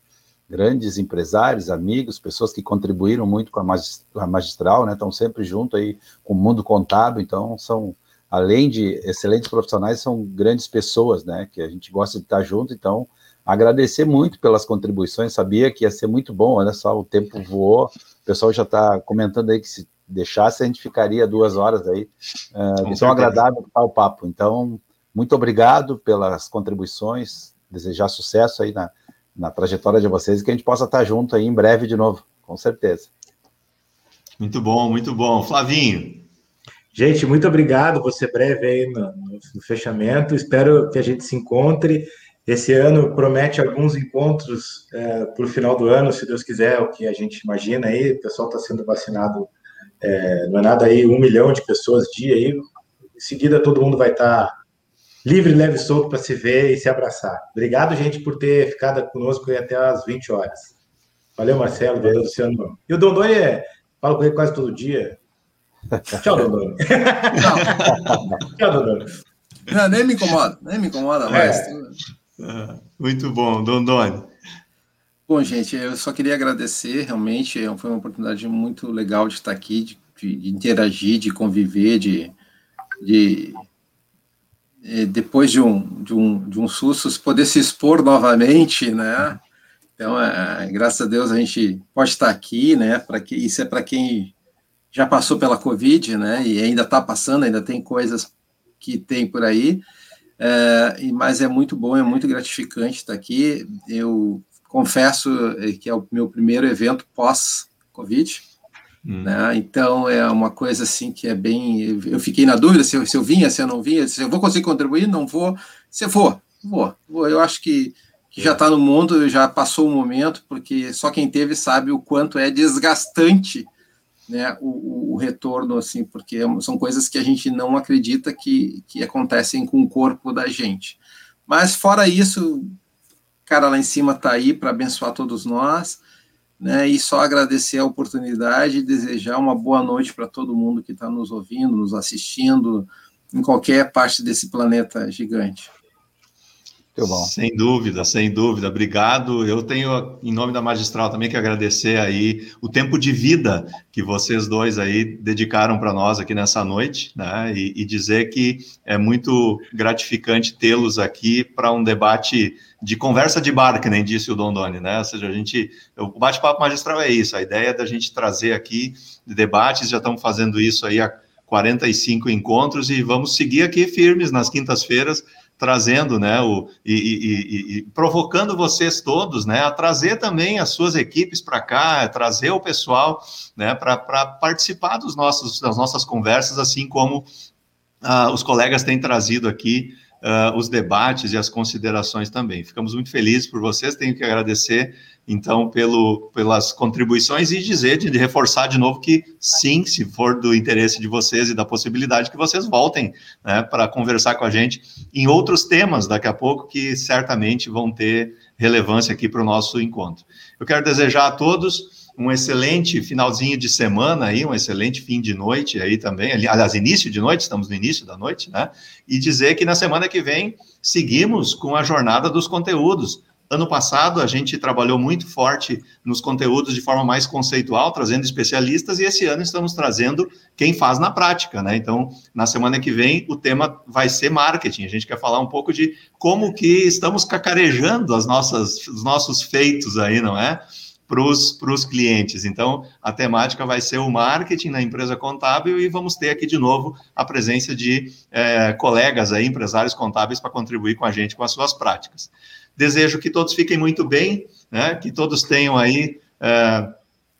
Speaker 2: Grandes empresários, amigos, pessoas que contribuíram muito com a magistral, né? Estão sempre junto aí com o mundo contábil, então são além de excelentes profissionais, são grandes pessoas, né? Que a gente gosta de estar junto. Então, agradecer muito pelas contribuições. Sabia que ia ser muito bom. Olha só, o tempo voou. O pessoal já está comentando aí que se deixasse a gente ficaria duas horas aí. Uh, tão agradável estar o papo. Então, muito obrigado pelas contribuições. Desejar sucesso aí na, na trajetória de vocês e que a gente possa estar junto aí em breve de novo, com certeza.
Speaker 1: Muito bom, muito bom. Flavinho,
Speaker 3: Gente, muito obrigado. Vou ser breve aí no, no, fechamento. Espero que a gente se encontre. Esse ano promete alguns encontros é, para o final do ano, se Deus quiser, o que a gente imagina aí. O pessoal está sendo vacinado, é, não é nada aí, um milhão de pessoas dia aí. Em seguida, todo mundo vai estar tá livre, leve e solto para se ver e se abraçar. Obrigado, gente, por ter ficado conosco até às 20 horas. Valeu, Marcelo, valeu, Luciano. E o Dondoni, é, falo com ele quase todo dia, <laughs> Tchau, Dodô. <laughs>
Speaker 4: Tchau, Dodô. Não, nem me incomoda, nem me incomoda mais.
Speaker 1: É. Muito bom, Dondoni.
Speaker 4: Bom, gente, eu só queria agradecer, realmente, foi uma oportunidade muito legal de estar aqui, de, de interagir, de conviver, de, de é, depois de um, de, um, de um susto, poder se expor novamente, né? Então, é, graças a Deus, a gente pode estar aqui, né? Para que isso é para quem já passou pela Covid, né? E ainda está passando, ainda tem coisas que tem por aí. É, mas é muito bom, é muito gratificante estar aqui. Eu confesso que é o meu primeiro evento pós-Covid. Hum. Né? Então é uma coisa assim que é bem. Eu fiquei na dúvida se eu, se eu vinha, se eu não vinha, se eu vou conseguir contribuir, não vou. Se eu for, vou. vou. Eu acho que, que já está no mundo, já passou o momento, porque só quem teve sabe o quanto é desgastante né, o, o, retorno, assim, porque é são coisas que a gente não acredita que, que acontecem com o corpo da gente. Mas fora isso, o cara lá em cima está aí para abençoar todos nós, né, e só agradecer a oportunidade e desejar uma boa noite para todo mundo que está nos ouvindo, nos assistindo, em qualquer parte desse planeta gigante.
Speaker 1: Muito bom. Sem dúvida, sem dúvida. Obrigado. Eu tenho, em nome da magistral, também que agradecer aí o tempo de vida que vocês dois aí dedicaram para nós aqui nessa noite, né? E, e dizer que é muito gratificante tê-los aqui para um debate de conversa de bar, que nem disse o Dondoni, né? Ou seja, a gente, o bate-papo magistral é isso, a ideia é da gente trazer aqui debates, já estamos fazendo isso aí há 45 encontros e vamos seguir aqui firmes nas quintas-feiras trazendo, né, o, e, e, e, provocando vocês todos, né, a trazer também as suas equipes para cá, trazer o pessoal, né, para participar dos nossos, das nossas conversas, assim como ah, os colegas têm trazido aqui uh, os debates e as considerações também. Ficamos muito felizes por vocês, tenho que agradecer, então, pelo, pelas contribuições e dizer, de, de reforçar de novo que sim, se for do interesse de vocês e da possibilidade que vocês voltem né, para conversar com a gente em outros temas daqui a pouco que certamente vão ter relevância aqui para o nosso encontro. Eu quero desejar a todos um excelente finalzinho de semana aí, um excelente fim de noite aí também, aliás, início de noite, estamos no início da noite, né? E dizer que na semana que vem seguimos com a jornada dos conteúdos. Ano passado a gente trabalhou muito forte nos conteúdos de forma mais conceitual, trazendo especialistas, e esse ano estamos trazendo quem faz na prática, né? Então, na semana que vem, o tema vai ser marketing. A gente quer falar um pouco de como que estamos cacarejando as nossas, os nossos feitos aí, não é? Para os clientes. Então, a temática vai ser o marketing na empresa contábil e vamos ter aqui de novo a presença de é, colegas aí, empresários contábeis, para contribuir com a gente com as suas práticas. Desejo que todos fiquem muito bem, né, que todos tenham aí é,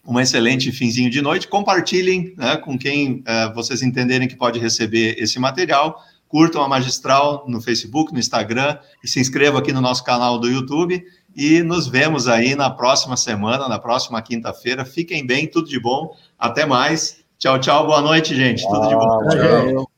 Speaker 1: um excelente finzinho de noite. Compartilhem né, com quem é, vocês entenderem que pode receber esse material. Curtam a Magistral no Facebook, no Instagram e se inscrevam aqui no nosso canal do YouTube e nos vemos aí na próxima semana, na próxima quinta-feira. Fiquem bem, tudo de bom. Até mais. Tchau, tchau. Boa noite, gente. Tudo de bom.
Speaker 2: Tchau.